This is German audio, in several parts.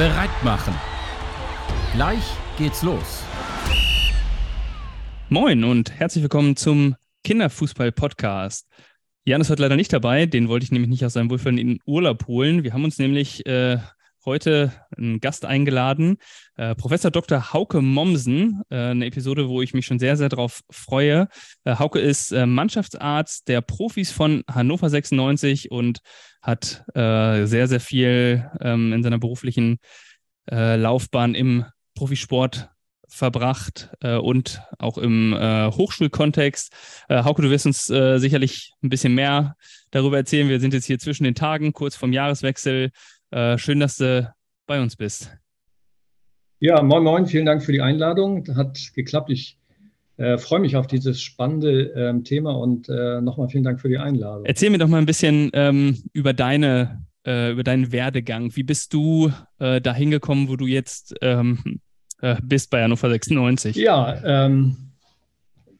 bereit machen. Gleich geht's los. Moin und herzlich willkommen zum Kinderfußball-Podcast. Jan ist heute leider nicht dabei, den wollte ich nämlich nicht aus seinem den Urlaub holen. Wir haben uns nämlich äh, heute einen Gast eingeladen, äh, Professor Dr. Hauke Mommsen, äh, eine Episode, wo ich mich schon sehr, sehr darauf freue. Äh, Hauke ist äh, Mannschaftsarzt der Profis von Hannover 96 und hat äh, sehr, sehr viel ähm, in seiner beruflichen äh, Laufbahn im Profisport verbracht äh, und auch im äh, Hochschulkontext. Äh, Hauke, du wirst uns sicherlich ein bisschen mehr darüber erzählen. Wir sind jetzt hier zwischen den Tagen, kurz vorm Jahreswechsel. Äh, schön, dass du bei uns bist. Ja, moin, moin, vielen Dank für die Einladung. Hat geklappt. Ich äh, freue mich auf dieses spannende ähm, Thema und nochmal vielen Dank für die Einladung. Erzähl mir doch mal ein bisschen ähm, über deine über deinen Werdegang. Wie bist du äh, dahin gekommen, wo du jetzt ähm, äh, bist bei Hannover 96? Ja, ähm,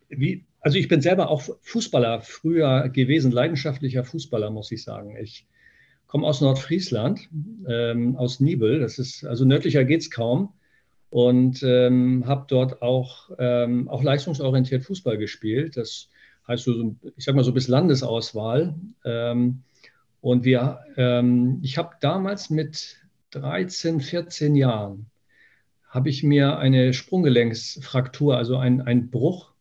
wie, also ich bin selber auch Fußballer früher gewesen, leidenschaftlicher Fußballer, muss ich sagen. Ich komme aus Nordfriesland, ähm, aus Nibel, das ist, also nördlicher geht es kaum. Und ähm, habe dort auch, ähm, auch leistungsorientiert Fußball gespielt. Das heißt so, ich sag mal so bis Landesauswahl. Ähm, und wir, ähm, ich habe damals mit 13, 14 Jahren habe ich mir eine Sprunggelenksfraktur, also ein, ein Bruch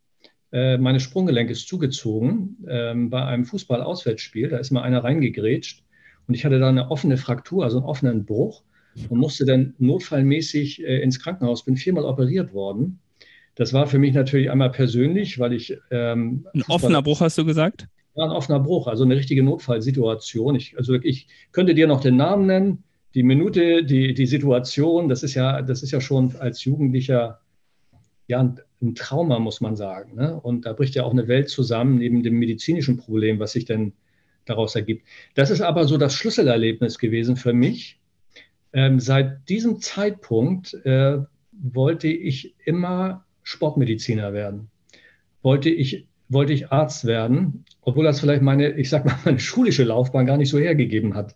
äh, meines Sprunggelenkes zugezogen ähm, bei einem Fußball-Auswärtsspiel. Da ist mal einer reingegrätscht und ich hatte da eine offene Fraktur, also einen offenen Bruch und musste dann notfallmäßig äh, ins Krankenhaus. Bin viermal operiert worden. Das war für mich natürlich einmal persönlich, weil ich. Ähm, ein offener Bruch hast du gesagt? Ja, ein offener Bruch, also eine richtige Notfallsituation. Ich, also ich könnte dir noch den Namen nennen die Minute, die, die Situation, das ist ja, das ist ja schon als Jugendlicher ja ein, ein Trauma, muss man sagen. Ne? Und da bricht ja auch eine Welt zusammen, neben dem medizinischen Problem, was sich denn daraus ergibt. Das ist aber so das Schlüsselerlebnis gewesen für mich. Ähm, seit diesem Zeitpunkt äh, wollte ich immer Sportmediziner werden. Wollte ich, wollte ich Arzt werden, obwohl das vielleicht meine, ich sag mal, meine schulische Laufbahn gar nicht so hergegeben hat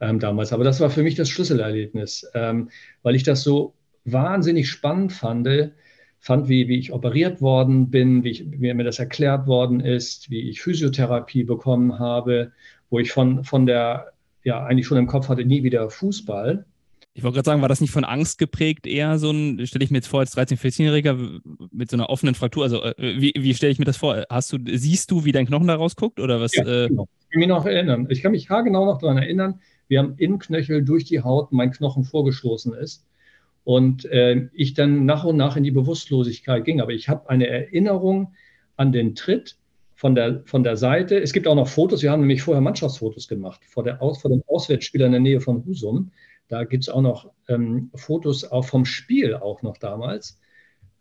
ähm, damals. Aber das war für mich das Schlüsselerlebnis, ähm, weil ich das so wahnsinnig spannend fand, fand, wie, wie ich operiert worden bin, wie, ich, wie mir das erklärt worden ist, wie ich Physiotherapie bekommen habe, wo ich von, von der, ja, eigentlich schon im Kopf hatte, nie wieder Fußball. Ich wollte gerade sagen, war das nicht von Angst geprägt, eher so ein, stelle ich mir jetzt vor, als 13-, 14-Jähriger mit so einer offenen Fraktur, also äh, wie, wie stelle ich mir das vor? Hast du, siehst du, wie dein Knochen da rausguckt oder was? Ja, äh? genau. Ich kann mich noch erinnern. Ich kann mich haargenau noch daran erinnern, wie am Innenknöchel durch die Haut mein Knochen vorgestoßen ist und äh, ich dann nach und nach in die Bewusstlosigkeit ging. Aber ich habe eine Erinnerung an den Tritt von der, von der Seite. Es gibt auch noch Fotos, wir haben nämlich vorher Mannschaftsfotos gemacht, vor, der, vor dem Auswärtsspieler in der Nähe von Husum. Da gibt es auch noch ähm, Fotos auch vom Spiel auch noch damals.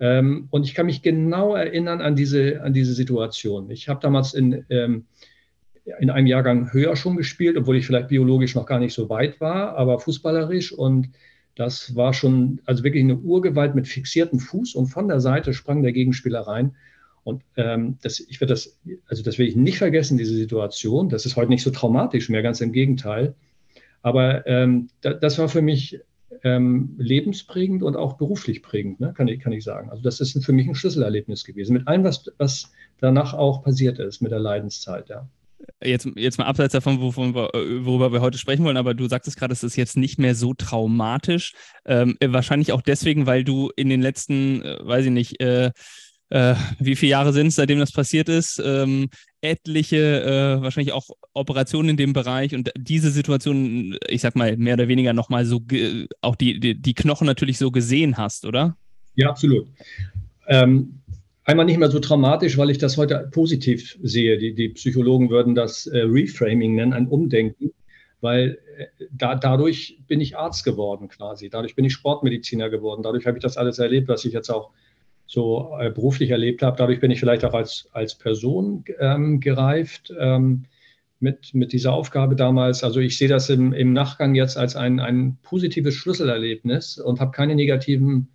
Ähm, und ich kann mich genau erinnern an diese, an diese Situation. Ich habe damals in, ähm, in einem Jahrgang höher schon gespielt, obwohl ich vielleicht biologisch noch gar nicht so weit war, aber fußballerisch. Und das war schon also wirklich eine Urgewalt mit fixiertem Fuß und von der Seite sprang der Gegenspieler rein. Und ähm, das, ich werde das, also das will ich nicht vergessen, diese Situation. Das ist heute nicht so traumatisch mehr, ganz im Gegenteil. Aber ähm, da, das war für mich ähm, lebensprägend und auch beruflich prägend, ne? kann, ich, kann ich sagen. Also das ist für mich ein Schlüsselerlebnis gewesen, mit allem, was, was danach auch passiert ist, mit der Leidenszeit, ja jetzt, jetzt mal abseits davon, wovon wir, worüber wir heute sprechen wollen, aber du sagtest gerade, es ist jetzt nicht mehr so traumatisch. Ähm, äh, wahrscheinlich auch deswegen, weil du in den letzten, äh, weiß ich nicht, äh, äh, wie viele Jahre sind es, seitdem das passiert ist, ähm, etliche, äh, wahrscheinlich auch Operationen in dem Bereich und diese Situation, ich sag mal, mehr oder weniger nochmal so, auch die, die, die Knochen natürlich so gesehen hast, oder? Ja, absolut. Ähm, einmal nicht mehr so traumatisch, weil ich das heute positiv sehe. Die, die Psychologen würden das äh, Reframing nennen, ein Umdenken, weil äh, da, dadurch bin ich Arzt geworden quasi. Dadurch bin ich Sportmediziner geworden. Dadurch habe ich das alles erlebt, was ich jetzt auch so äh, beruflich erlebt habe. Dadurch bin ich vielleicht auch als, als Person ähm, gereift ähm, mit, mit dieser Aufgabe damals. Also ich sehe das im, im Nachgang jetzt als ein, ein positives Schlüsselerlebnis und habe keine negativen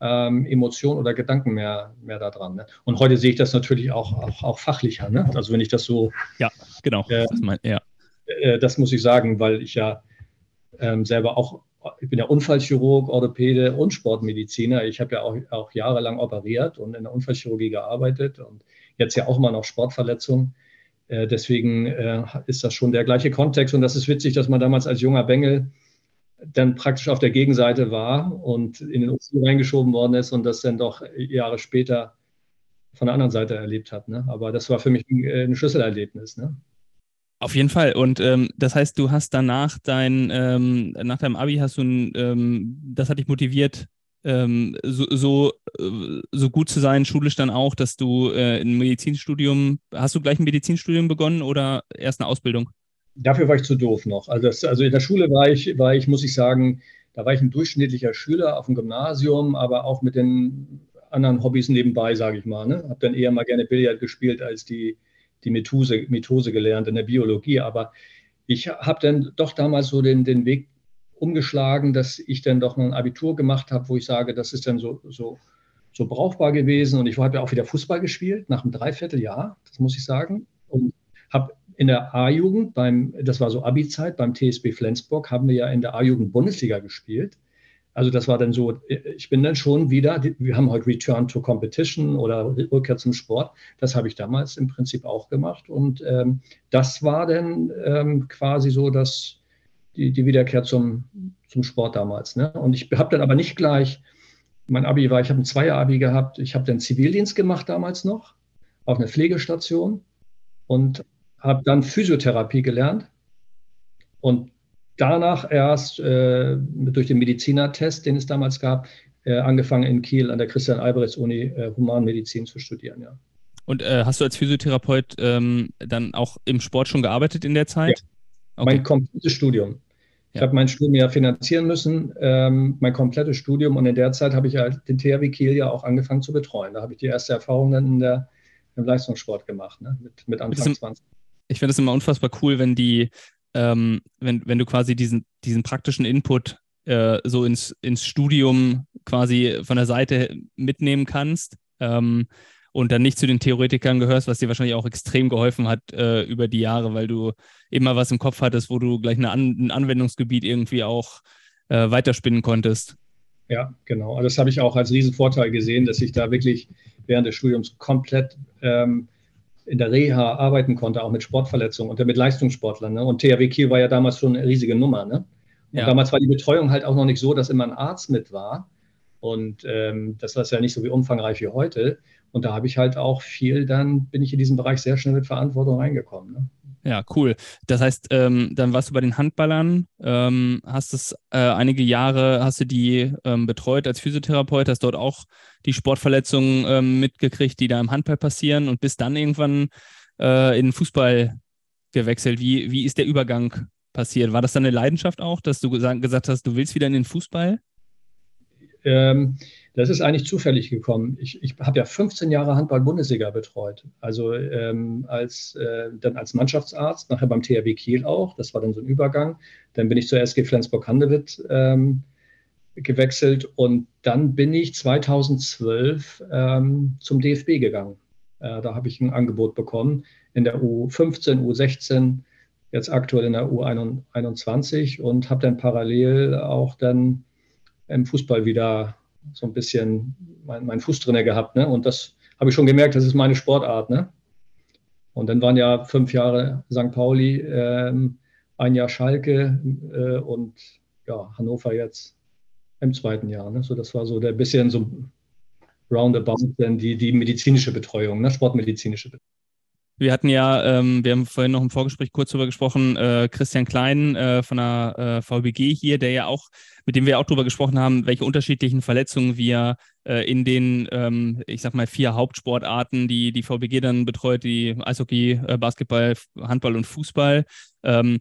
ähm, Emotionen oder Gedanken mehr, mehr daran. Ne? Und heute sehe ich das natürlich auch, auch, auch fachlicher. Ne? Also wenn ich das so. Ja, genau. Äh, das, mein, ja. Äh, das muss ich sagen, weil ich ja ähm, selber auch ich bin ja Unfallchirurg, Orthopäde und Sportmediziner. Ich habe ja auch, auch jahrelang operiert und in der Unfallchirurgie gearbeitet und jetzt ja auch mal noch Sportverletzungen. Äh, deswegen äh, ist das schon der gleiche Kontext. Und das ist witzig, dass man damals als junger Bengel dann praktisch auf der Gegenseite war und in den OC reingeschoben worden ist und das dann doch Jahre später von der anderen Seite erlebt hat. Ne? Aber das war für mich ein, ein Schlüsselerlebnis. Ne? Auf jeden Fall. Und ähm, das heißt, du hast danach dein, ähm, nach deinem Abi hast du, ein, ähm, das hat dich motiviert, ähm, so, so, äh, so, gut zu sein, schulisch dann auch, dass du äh, ein Medizinstudium, hast du gleich ein Medizinstudium begonnen oder erst eine Ausbildung? Dafür war ich zu doof noch. Also, das, also in der Schule war ich, war ich, muss ich sagen, da war ich ein durchschnittlicher Schüler auf dem Gymnasium, aber auch mit den anderen Hobbys nebenbei, sage ich mal. Ne? Habe dann eher mal gerne Billard gespielt als die die Methose, Methose gelernt in der Biologie. Aber ich habe dann doch damals so den, den Weg umgeschlagen, dass ich dann doch noch ein Abitur gemacht habe, wo ich sage, das ist dann so, so, so brauchbar gewesen. Und ich habe ja auch wieder Fußball gespielt, nach einem Dreivierteljahr, das muss ich sagen. Und habe in der A-Jugend, beim, das war so Abi-Zeit, beim TSB Flensburg, haben wir ja in der A-Jugend Bundesliga gespielt. Also das war dann so, ich bin dann schon wieder, wir haben heute Return to Competition oder Rückkehr zum Sport. Das habe ich damals im Prinzip auch gemacht. Und ähm, das war dann ähm, quasi so dass die, die Wiederkehr zum, zum Sport damals. Ne? Und ich habe dann aber nicht gleich, mein Abi war, ich habe ein Zweier-Abi gehabt, ich habe dann Zivildienst gemacht damals noch auf einer Pflegestation und habe dann Physiotherapie gelernt. Und danach erst äh, durch den Medizinertest, den es damals gab, äh, angefangen in Kiel an der Christian-Albrechts-Uni äh, Humanmedizin zu studieren, ja. Und äh, hast du als Physiotherapeut ähm, dann auch im Sport schon gearbeitet in der Zeit? Ja. Okay. Mein komplettes Studium. Ich habe mein Studium ja finanzieren müssen, ähm, mein komplettes Studium. Und in der Zeit habe ich ja den THW Kiel ja auch angefangen zu betreuen. Da habe ich die erste Erfahrung dann in der, im Leistungssport gemacht, ne? mit, mit Anfang 20. Ich finde es immer unfassbar cool, wenn die ähm, wenn, wenn du quasi diesen, diesen praktischen Input äh, so ins, ins Studium quasi von der Seite mitnehmen kannst ähm, und dann nicht zu den Theoretikern gehörst, was dir wahrscheinlich auch extrem geholfen hat äh, über die Jahre, weil du immer was im Kopf hattest, wo du gleich An ein Anwendungsgebiet irgendwie auch äh, weiterspinnen konntest. Ja, genau. Also das habe ich auch als Riesenvorteil gesehen, dass ich da wirklich während des Studiums komplett ähm, in der Reha arbeiten konnte, auch mit Sportverletzungen und mit Leistungssportlern. Ne? Und THW Kiel war ja damals schon eine riesige Nummer. Ne? Ja. damals war die Betreuung halt auch noch nicht so, dass immer ein Arzt mit war. Und ähm, das war ja nicht so wie umfangreich wie heute. Und da habe ich halt auch viel, dann bin ich in diesen Bereich sehr schnell mit Verantwortung reingekommen. Ne? Ja, cool. Das heißt, ähm, dann warst du bei den Handballern, ähm, hast es äh, einige Jahre, hast du die ähm, betreut als Physiotherapeut, hast dort auch die Sportverletzungen ähm, mitgekriegt, die da im Handball passieren und bist dann irgendwann äh, in den Fußball gewechselt. Wie, wie ist der Übergang passiert? War das dann eine Leidenschaft auch, dass du gesagt hast, du willst wieder in den Fußball? Ähm, das ist eigentlich zufällig gekommen. Ich, ich habe ja 15 Jahre Handball-Bundesliga betreut. Also ähm, als, äh, dann als Mannschaftsarzt, nachher beim THW Kiel auch. Das war dann so ein Übergang. Dann bin ich zur SG Flensburg-Handewitt ähm, gewechselt und dann bin ich 2012 ähm, zum DFB gegangen. Äh, da habe ich ein Angebot bekommen in der U15, U16, jetzt aktuell in der U21 und habe dann parallel auch dann im Fußball wieder so ein bisschen meinen mein Fuß drin gehabt. Ne? Und das habe ich schon gemerkt, das ist meine Sportart. Ne? Und dann waren ja fünf Jahre St. Pauli, ähm, ein Jahr Schalke äh, und ja, Hannover jetzt im zweiten Jahr. Ne? So, das war so der bisschen so roundabout, denn die, die medizinische Betreuung, ne? sportmedizinische Betreuung. Wir hatten ja, ähm, wir haben vorhin noch im Vorgespräch kurz darüber gesprochen, äh, Christian Klein äh, von der äh, VBG hier, der ja auch, mit dem wir auch darüber gesprochen haben, welche unterschiedlichen Verletzungen wir äh, in den, ähm, ich sag mal, vier Hauptsportarten, die die VBG dann betreut, die Eishockey, äh, Basketball, Handball und Fußball. Ähm,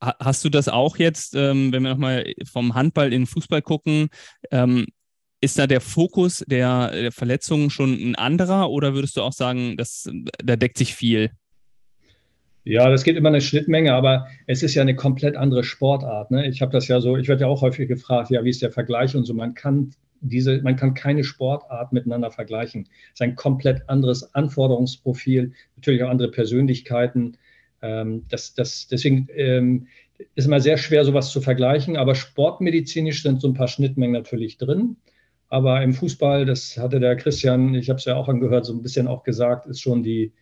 hast du das auch jetzt, ähm, wenn wir nochmal vom Handball in Fußball gucken, ähm, ist da der Fokus der, der Verletzungen schon ein anderer oder würdest du auch sagen, dass, da deckt sich viel? Ja, das gibt immer eine Schnittmenge, aber es ist ja eine komplett andere Sportart. Ne? Ich habe das ja so, ich werde ja auch häufig gefragt, ja, wie ist der Vergleich und so. Man kann diese, man kann keine Sportart miteinander vergleichen. Es ist ein komplett anderes Anforderungsprofil, natürlich auch andere Persönlichkeiten. Ähm, das, das, deswegen, ähm, ist immer sehr schwer, sowas zu vergleichen, aber sportmedizinisch sind so ein paar Schnittmengen natürlich drin. Aber im Fußball, das hatte der Christian, ich habe es ja auch angehört, so ein bisschen auch gesagt, ist schon die,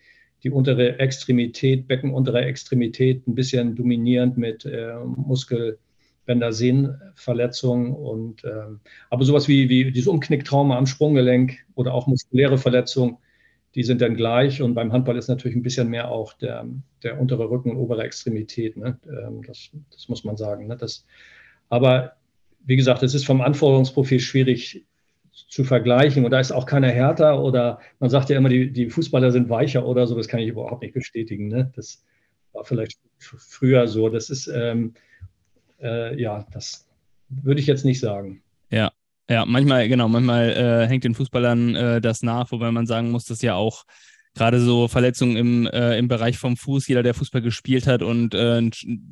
die untere Extremität, Beckenuntere Extremität ein bisschen dominierend mit äh, Muskelbändersehnenverletzung und ähm, aber sowas wie, wie dieses Umknicktrauma am Sprunggelenk oder auch muskuläre Verletzung, die sind dann gleich. Und beim Handball ist natürlich ein bisschen mehr auch der, der untere Rücken und obere Extremität. Ne? Ähm, das, das, muss man sagen. Ne? Das, aber wie gesagt, es ist vom Anforderungsprofil schwierig zu vergleichen. Und da ist auch keiner härter oder man sagt ja immer, die, die Fußballer sind weicher oder so. Das kann ich überhaupt nicht bestätigen. Ne? Das war vielleicht früher so. Das ist, ähm, äh, ja, das würde ich jetzt nicht sagen. Ja, ja, manchmal, genau, manchmal äh, hängt den Fußballern äh, das nach, wobei man sagen muss, dass ja auch gerade so Verletzungen im, äh, im Bereich vom Fuß, jeder, der Fußball gespielt hat und äh,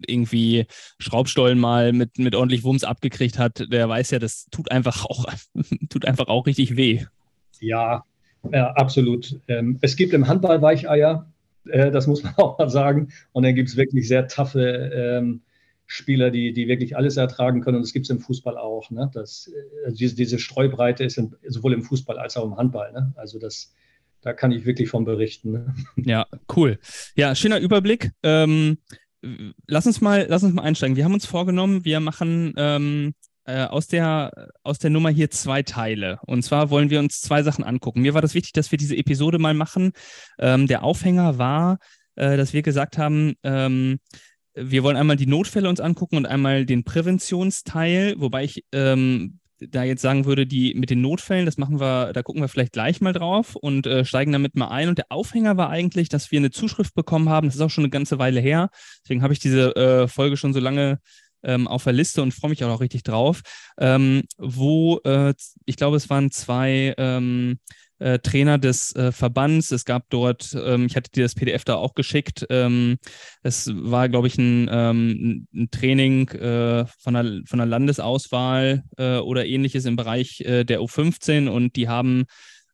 irgendwie Schraubstollen mal mit, mit ordentlich Wumms abgekriegt hat, der weiß ja, das tut einfach auch, tut einfach auch richtig weh. Ja, ja absolut. Ähm, es gibt im Handball Weicheier, äh, das muss man auch mal sagen. Und dann gibt es wirklich sehr taffe ähm, Spieler, die, die wirklich alles ertragen können. Und das gibt es im Fußball auch. Ne? Das, also diese, diese Streubreite ist in, sowohl im Fußball als auch im Handball. Ne? Also das, da kann ich wirklich von berichten. Ne? Ja, cool. Ja, schöner Überblick. Ähm, lass uns mal, lass uns mal einsteigen. Wir haben uns vorgenommen, wir machen ähm, äh, aus, der, aus der Nummer hier zwei Teile. Und zwar wollen wir uns zwei Sachen angucken. Mir war das wichtig, dass wir diese Episode mal machen. Ähm, der Aufhänger war, äh, dass wir gesagt haben, ähm, wir wollen einmal die Notfälle uns angucken und einmal den Präventionsteil, wobei ich ähm, da jetzt sagen würde, die mit den Notfällen, das machen wir, da gucken wir vielleicht gleich mal drauf und äh, steigen damit mal ein. Und der Aufhänger war eigentlich, dass wir eine Zuschrift bekommen haben. Das ist auch schon eine ganze Weile her. Deswegen habe ich diese äh, Folge schon so lange ähm, auf der Liste und freue mich auch noch richtig drauf. Ähm, wo äh, ich glaube, es waren zwei ähm, äh, Trainer des äh, Verbands. Es gab dort, ähm, ich hatte dir das PDF da auch geschickt. Ähm, es war, glaube ich, ein, ähm, ein Training äh, von, der, von der Landesauswahl äh, oder ähnliches im Bereich äh, der U15 und die haben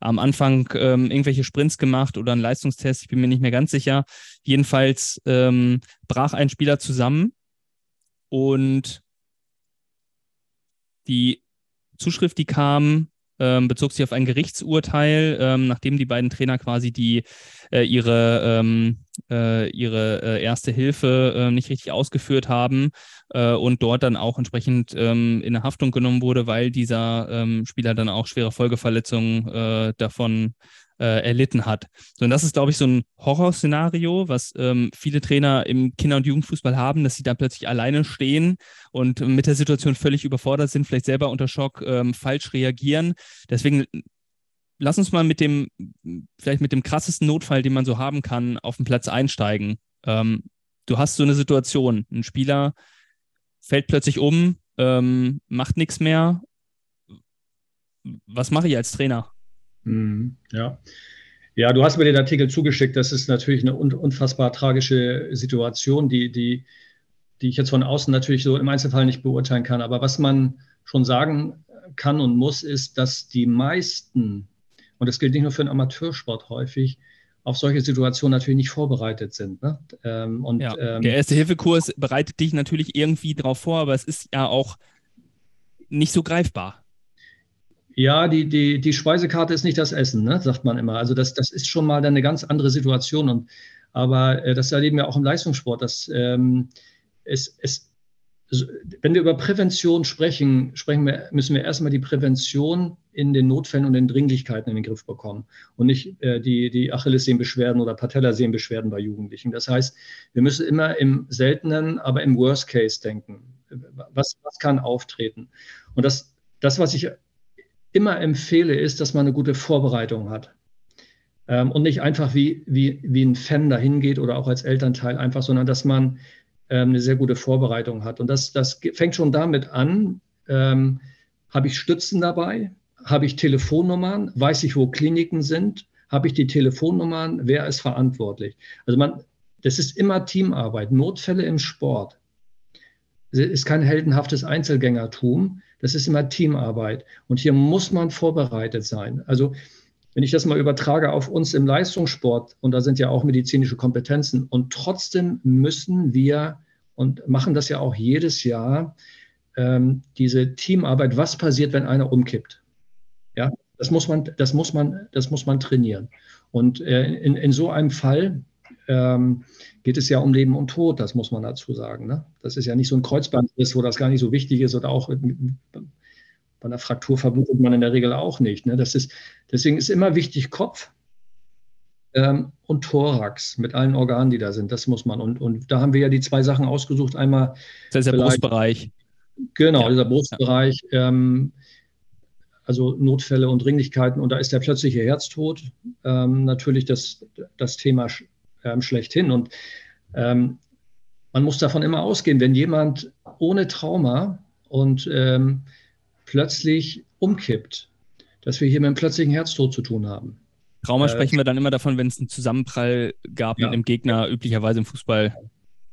am Anfang ähm, irgendwelche Sprints gemacht oder einen Leistungstest, ich bin mir nicht mehr ganz sicher. Jedenfalls ähm, brach ein Spieler zusammen und die Zuschrift, die kam, ähm, bezog sich auf ein Gerichtsurteil, ähm, nachdem die beiden Trainer quasi die äh, ihre, ähm, äh, ihre äh, erste Hilfe äh, nicht richtig ausgeführt haben äh, und dort dann auch entsprechend ähm, in Haftung genommen wurde, weil dieser ähm, Spieler dann auch schwere Folgeverletzungen äh, davon äh, erlitten hat. So, und das ist, glaube ich, so ein Horrorszenario, was ähm, viele Trainer im Kinder- und Jugendfußball haben, dass sie da plötzlich alleine stehen und mit der Situation völlig überfordert sind, vielleicht selber unter Schock ähm, falsch reagieren. Deswegen lass uns mal mit dem, vielleicht mit dem krassesten Notfall, den man so haben kann, auf den Platz einsteigen. Ähm, du hast so eine Situation, ein Spieler fällt plötzlich um, ähm, macht nichts mehr. Was mache ich als Trainer? Mhm, ja. Ja, du hast mir den Artikel zugeschickt. Das ist natürlich eine unfassbar tragische Situation, die, die, die ich jetzt von außen natürlich so im Einzelfall nicht beurteilen kann. Aber was man schon sagen kann und muss, ist, dass die meisten, und das gilt nicht nur für den Amateursport häufig, auf solche Situationen natürlich nicht vorbereitet sind. Ne? Ähm, und, ja, ähm, der Erste-Hilfe-Kurs bereitet dich natürlich irgendwie darauf vor, aber es ist ja auch nicht so greifbar. Ja, die, die, die Speisekarte ist nicht das Essen, ne, sagt man immer. Also das, das ist schon mal eine ganz andere Situation. Und, aber äh, das erleben wir auch im Leistungssport. Dass, ähm, es, es, wenn wir über Prävention sprechen, sprechen wir, müssen wir erstmal die Prävention in den Notfällen und den Dringlichkeiten in den Griff bekommen und nicht äh, die, die Achillessehnenbeschwerden oder Patellasehnenbeschwerden bei Jugendlichen. Das heißt, wir müssen immer im seltenen, aber im Worst Case denken. Was, was kann auftreten? Und das, das, was ich immer empfehle, ist, dass man eine gute Vorbereitung hat. Ähm, und nicht einfach wie, wie, wie ein Fan dahin geht oder auch als Elternteil einfach, sondern dass man ähm, eine sehr gute Vorbereitung hat. Und das, das fängt schon damit an, ähm, habe ich Stützen dabei, habe ich Telefonnummern, weiß ich, wo Kliniken sind, habe ich die Telefonnummern, wer ist verantwortlich. Also man, das ist immer Teamarbeit. Notfälle im Sport es ist kein heldenhaftes Einzelgängertum, das ist immer Teamarbeit. Und hier muss man vorbereitet sein. Also wenn ich das mal übertrage auf uns im Leistungssport, und da sind ja auch medizinische Kompetenzen, und trotzdem müssen wir und machen das ja auch jedes Jahr, ähm, diese Teamarbeit, was passiert, wenn einer umkippt. Ja, das muss man, das muss man, das muss man trainieren. Und äh, in, in so einem Fall ähm, geht es ja um Leben und Tod, das muss man dazu sagen. Ne? Das ist ja nicht so ein Kreuzbandriss, wo das gar nicht so wichtig ist oder auch bei einer Fraktur vermutet man in der Regel auch nicht. Ne? Das ist, deswegen ist immer wichtig Kopf ähm, und Thorax mit allen Organen, die da sind. Das muss man. Und, und da haben wir ja die zwei Sachen ausgesucht. Einmal. Das ist der Brustbereich. Genau, ja. dieser Brustbereich. Ähm, also Notfälle und Dringlichkeiten. Und da ist der plötzliche Herztod ähm, natürlich das, das Thema ähm, schlechthin. Und ähm, man muss davon immer ausgehen, wenn jemand ohne Trauma und ähm, plötzlich umkippt, dass wir hier mit einem plötzlichen Herztod zu tun haben. Trauma äh, sprechen wir dann immer davon, wenn es einen Zusammenprall gab ja, mit einem Gegner, üblicherweise im Fußball.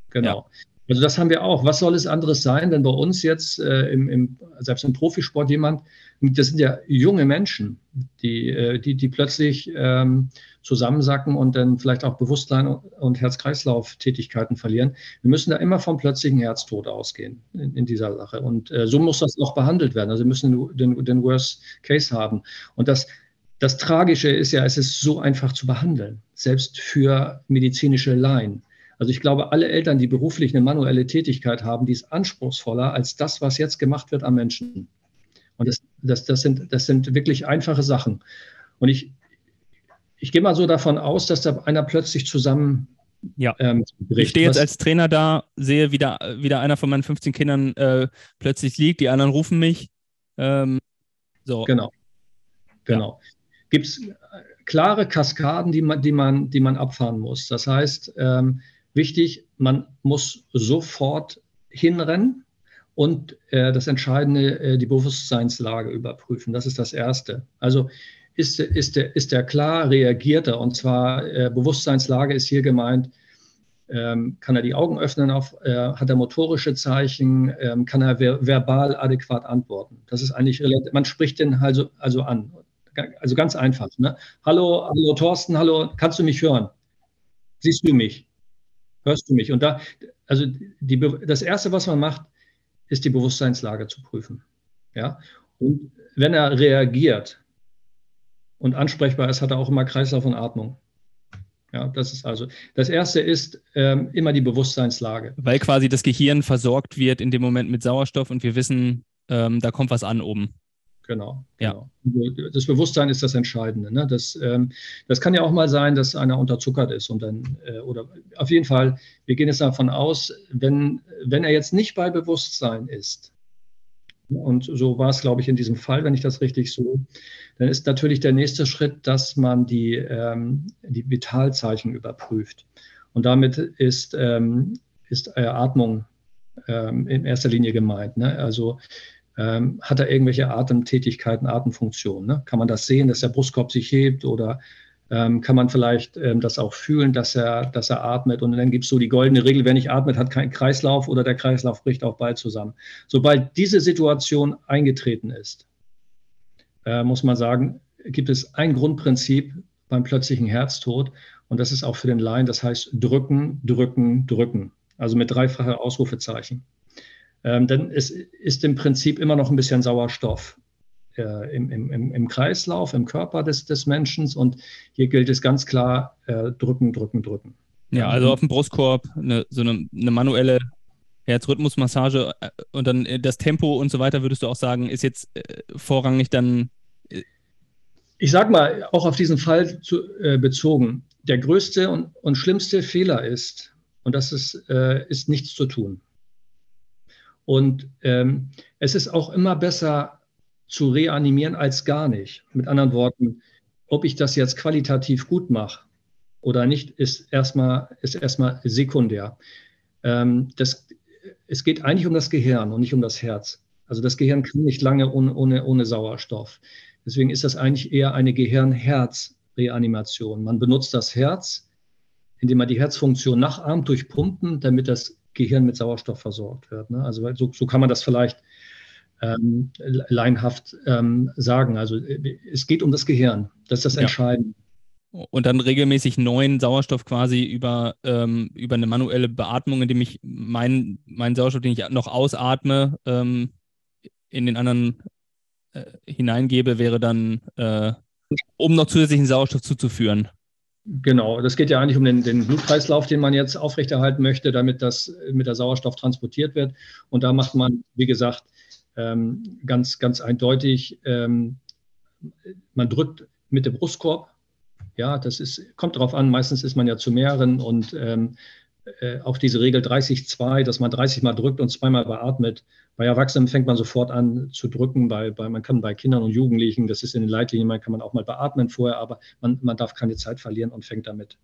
Genau. Ja. Also das haben wir auch. Was soll es anderes sein, wenn bei uns jetzt äh, im, im, selbst im Profisport jemand, das sind ja junge Menschen, die, äh, die, die plötzlich ähm, zusammensacken und dann vielleicht auch Bewusstsein und Herz-Kreislauf-Tätigkeiten verlieren. Wir müssen da immer vom plötzlichen Herztod ausgehen in, in dieser Sache. Und äh, so muss das auch behandelt werden. Also wir müssen den, den Worst Case haben. Und das, das Tragische ist ja, es ist so einfach zu behandeln, selbst für medizinische Laien. Also ich glaube, alle Eltern, die beruflich eine manuelle Tätigkeit haben, die ist anspruchsvoller als das, was jetzt gemacht wird am Menschen. Und das, das, das, sind, das sind wirklich einfache Sachen. Und ich, ich gehe mal so davon aus, dass da einer plötzlich zusammen. Ja. Ähm, ich stehe jetzt als Trainer da, sehe, wie da, wieder einer von meinen 15 Kindern äh, plötzlich liegt, die anderen rufen mich. Ähm, so. Genau. Genau. Ja. Gibt es klare Kaskaden, die man, die, man, die man abfahren muss. Das heißt, ähm, Wichtig, man muss sofort hinrennen und äh, das Entscheidende, äh, die Bewusstseinslage überprüfen. Das ist das Erste. Also ist, ist, der, ist der klar, reagiert er? Und zwar äh, Bewusstseinslage ist hier gemeint, ähm, kann er die Augen öffnen, auf, äh, hat er motorische Zeichen, ähm, kann er ver verbal adäquat antworten. Das ist eigentlich relativ, man spricht den also, also an. Also ganz einfach. Ne? Hallo, hallo Thorsten, hallo, kannst du mich hören? Siehst du mich? Hörst du mich? Und da, also die, das Erste, was man macht, ist die Bewusstseinslage zu prüfen. Ja? Und wenn er reagiert und ansprechbar ist, hat er auch immer Kreislauf und Atmung. Ja, das ist also das erste ist ähm, immer die Bewusstseinslage. Weil quasi das Gehirn versorgt wird in dem Moment mit Sauerstoff und wir wissen, ähm, da kommt was an oben. Genau, ja. Genau. Das Bewusstsein ist das Entscheidende. Ne? Das, ähm, das kann ja auch mal sein, dass einer unterzuckert ist und dann, äh, oder auf jeden Fall, wir gehen jetzt davon aus, wenn, wenn er jetzt nicht bei Bewusstsein ist, und so war es, glaube ich, in diesem Fall, wenn ich das richtig so, dann ist natürlich der nächste Schritt, dass man die, ähm, die Vitalzeichen überprüft. Und damit ist, ähm, ist Atmung ähm, in erster Linie gemeint. Ne? Also ähm, hat er irgendwelche Atemtätigkeiten, Atemfunktionen? Ne? Kann man das sehen, dass der Brustkorb sich hebt oder ähm, kann man vielleicht ähm, das auch fühlen, dass er, dass er atmet? Und dann gibt es so die goldene Regel, wer nicht atmet, hat keinen Kreislauf oder der Kreislauf bricht auch bald zusammen. Sobald diese Situation eingetreten ist, äh, muss man sagen, gibt es ein Grundprinzip beim plötzlichen Herztod und das ist auch für den Laien, das heißt drücken, drücken, drücken. Also mit dreifacher Ausrufezeichen ähm, dann ist, ist im Prinzip immer noch ein bisschen Sauerstoff äh, im, im, im Kreislauf, im Körper des, des Menschen. Und hier gilt es ganz klar, äh, drücken, drücken, drücken. Ja, also auf dem Brustkorb eine, so eine, eine manuelle Herzrhythmusmassage äh, und dann äh, das Tempo und so weiter, würdest du auch sagen, ist jetzt äh, vorrangig dann. Äh ich sag mal, auch auf diesen Fall zu, äh, bezogen, der größte und, und schlimmste Fehler ist, und das ist, ist nichts zu tun. Und ähm, es ist auch immer besser zu reanimieren als gar nicht. Mit anderen Worten, ob ich das jetzt qualitativ gut mache oder nicht, ist erstmal, ist erstmal sekundär. Ähm, das, es geht eigentlich um das Gehirn und nicht um das Herz. Also das Gehirn kann nicht lange ohne, ohne, ohne Sauerstoff. Deswegen ist das eigentlich eher eine Gehirn-Herz-Reanimation. Man benutzt das Herz, indem man die Herzfunktion nachahmt durch Pumpen, damit das Gehirn mit Sauerstoff versorgt wird. Ne? Also so, so, kann man das vielleicht ähm, laienhaft ähm, sagen. Also es geht um das Gehirn. Das ist das ja. Entscheidende. Und dann regelmäßig neuen Sauerstoff quasi über, ähm, über eine manuelle Beatmung, indem ich meinen mein Sauerstoff, den ich noch ausatme, ähm, in den anderen äh, hineingebe, wäre dann, äh, um noch zusätzlichen Sauerstoff zuzuführen. Genau, das geht ja eigentlich um den, den, Blutkreislauf, den man jetzt aufrechterhalten möchte, damit das mit der Sauerstoff transportiert wird. Und da macht man, wie gesagt, ähm, ganz, ganz eindeutig, ähm, man drückt mit dem Brustkorb ja, das ist, kommt darauf an, meistens ist man ja zu mehreren und ähm, äh, auch diese Regel 30-2, dass man 30 Mal drückt und zweimal beatmet. Bei Erwachsenen fängt man sofort an zu drücken, bei, bei, man kann bei Kindern und Jugendlichen, das ist in den Leitlinien, man kann man auch mal beatmen vorher, aber man, man darf keine Zeit verlieren und fängt damit,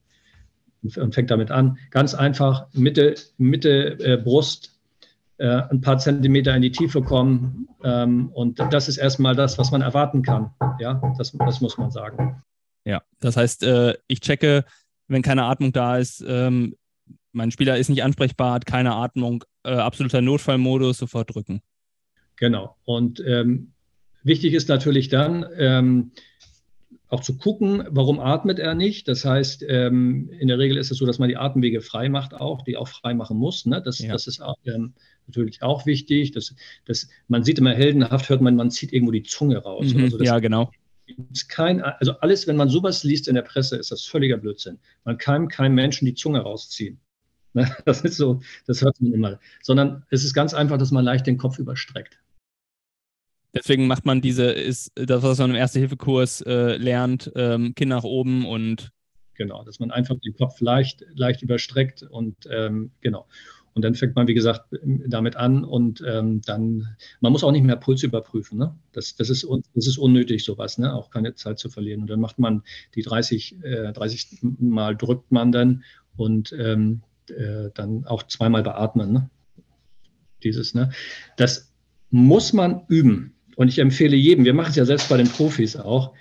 und fängt damit an. Ganz einfach, Mitte, Mitte äh, Brust, äh, ein paar Zentimeter in die Tiefe kommen. Ähm, und das ist erstmal das, was man erwarten kann. Ja, das, das muss man sagen. Ja, das heißt, äh, ich checke, wenn keine Atmung da ist, ähm, mein Spieler ist nicht ansprechbar, hat keine Atmung, äh, absoluter Notfallmodus, sofort drücken. Genau. Und ähm, wichtig ist natürlich dann, ähm, auch zu gucken, warum atmet er nicht. Das heißt, ähm, in der Regel ist es so, dass man die Atemwege frei macht, auch, die auch frei machen muss. Ne? Das, ja. das ist auch, ähm, natürlich auch wichtig. Das, das, man sieht immer heldenhaft, hört man, man zieht irgendwo die Zunge raus. Mhm, also ja, genau kein, also alles, wenn man sowas liest in der Presse, ist das völliger Blödsinn. Man kann keinem Menschen die Zunge rausziehen. Ne, das ist so, das hört man immer. Sondern es ist ganz einfach, dass man leicht den Kopf überstreckt. Deswegen macht man diese, ist das, was man im Erste-Hilfe-Kurs äh, lernt, ähm, Kinn nach oben und. Genau, dass man einfach den Kopf leicht, leicht überstreckt und ähm, genau. Und dann fängt man, wie gesagt, damit an und ähm, dann, man muss auch nicht mehr Puls überprüfen. Ne? Das, das, ist, das ist unnötig, sowas, ne? auch keine Zeit zu verlieren. Und dann macht man die 30, äh, 30 Mal drückt man dann und ähm, äh, dann auch zweimal beatmen. Ne? Dieses, ne? Das muss man üben. Und ich empfehle jedem, wir machen es ja selbst bei den Profis auch,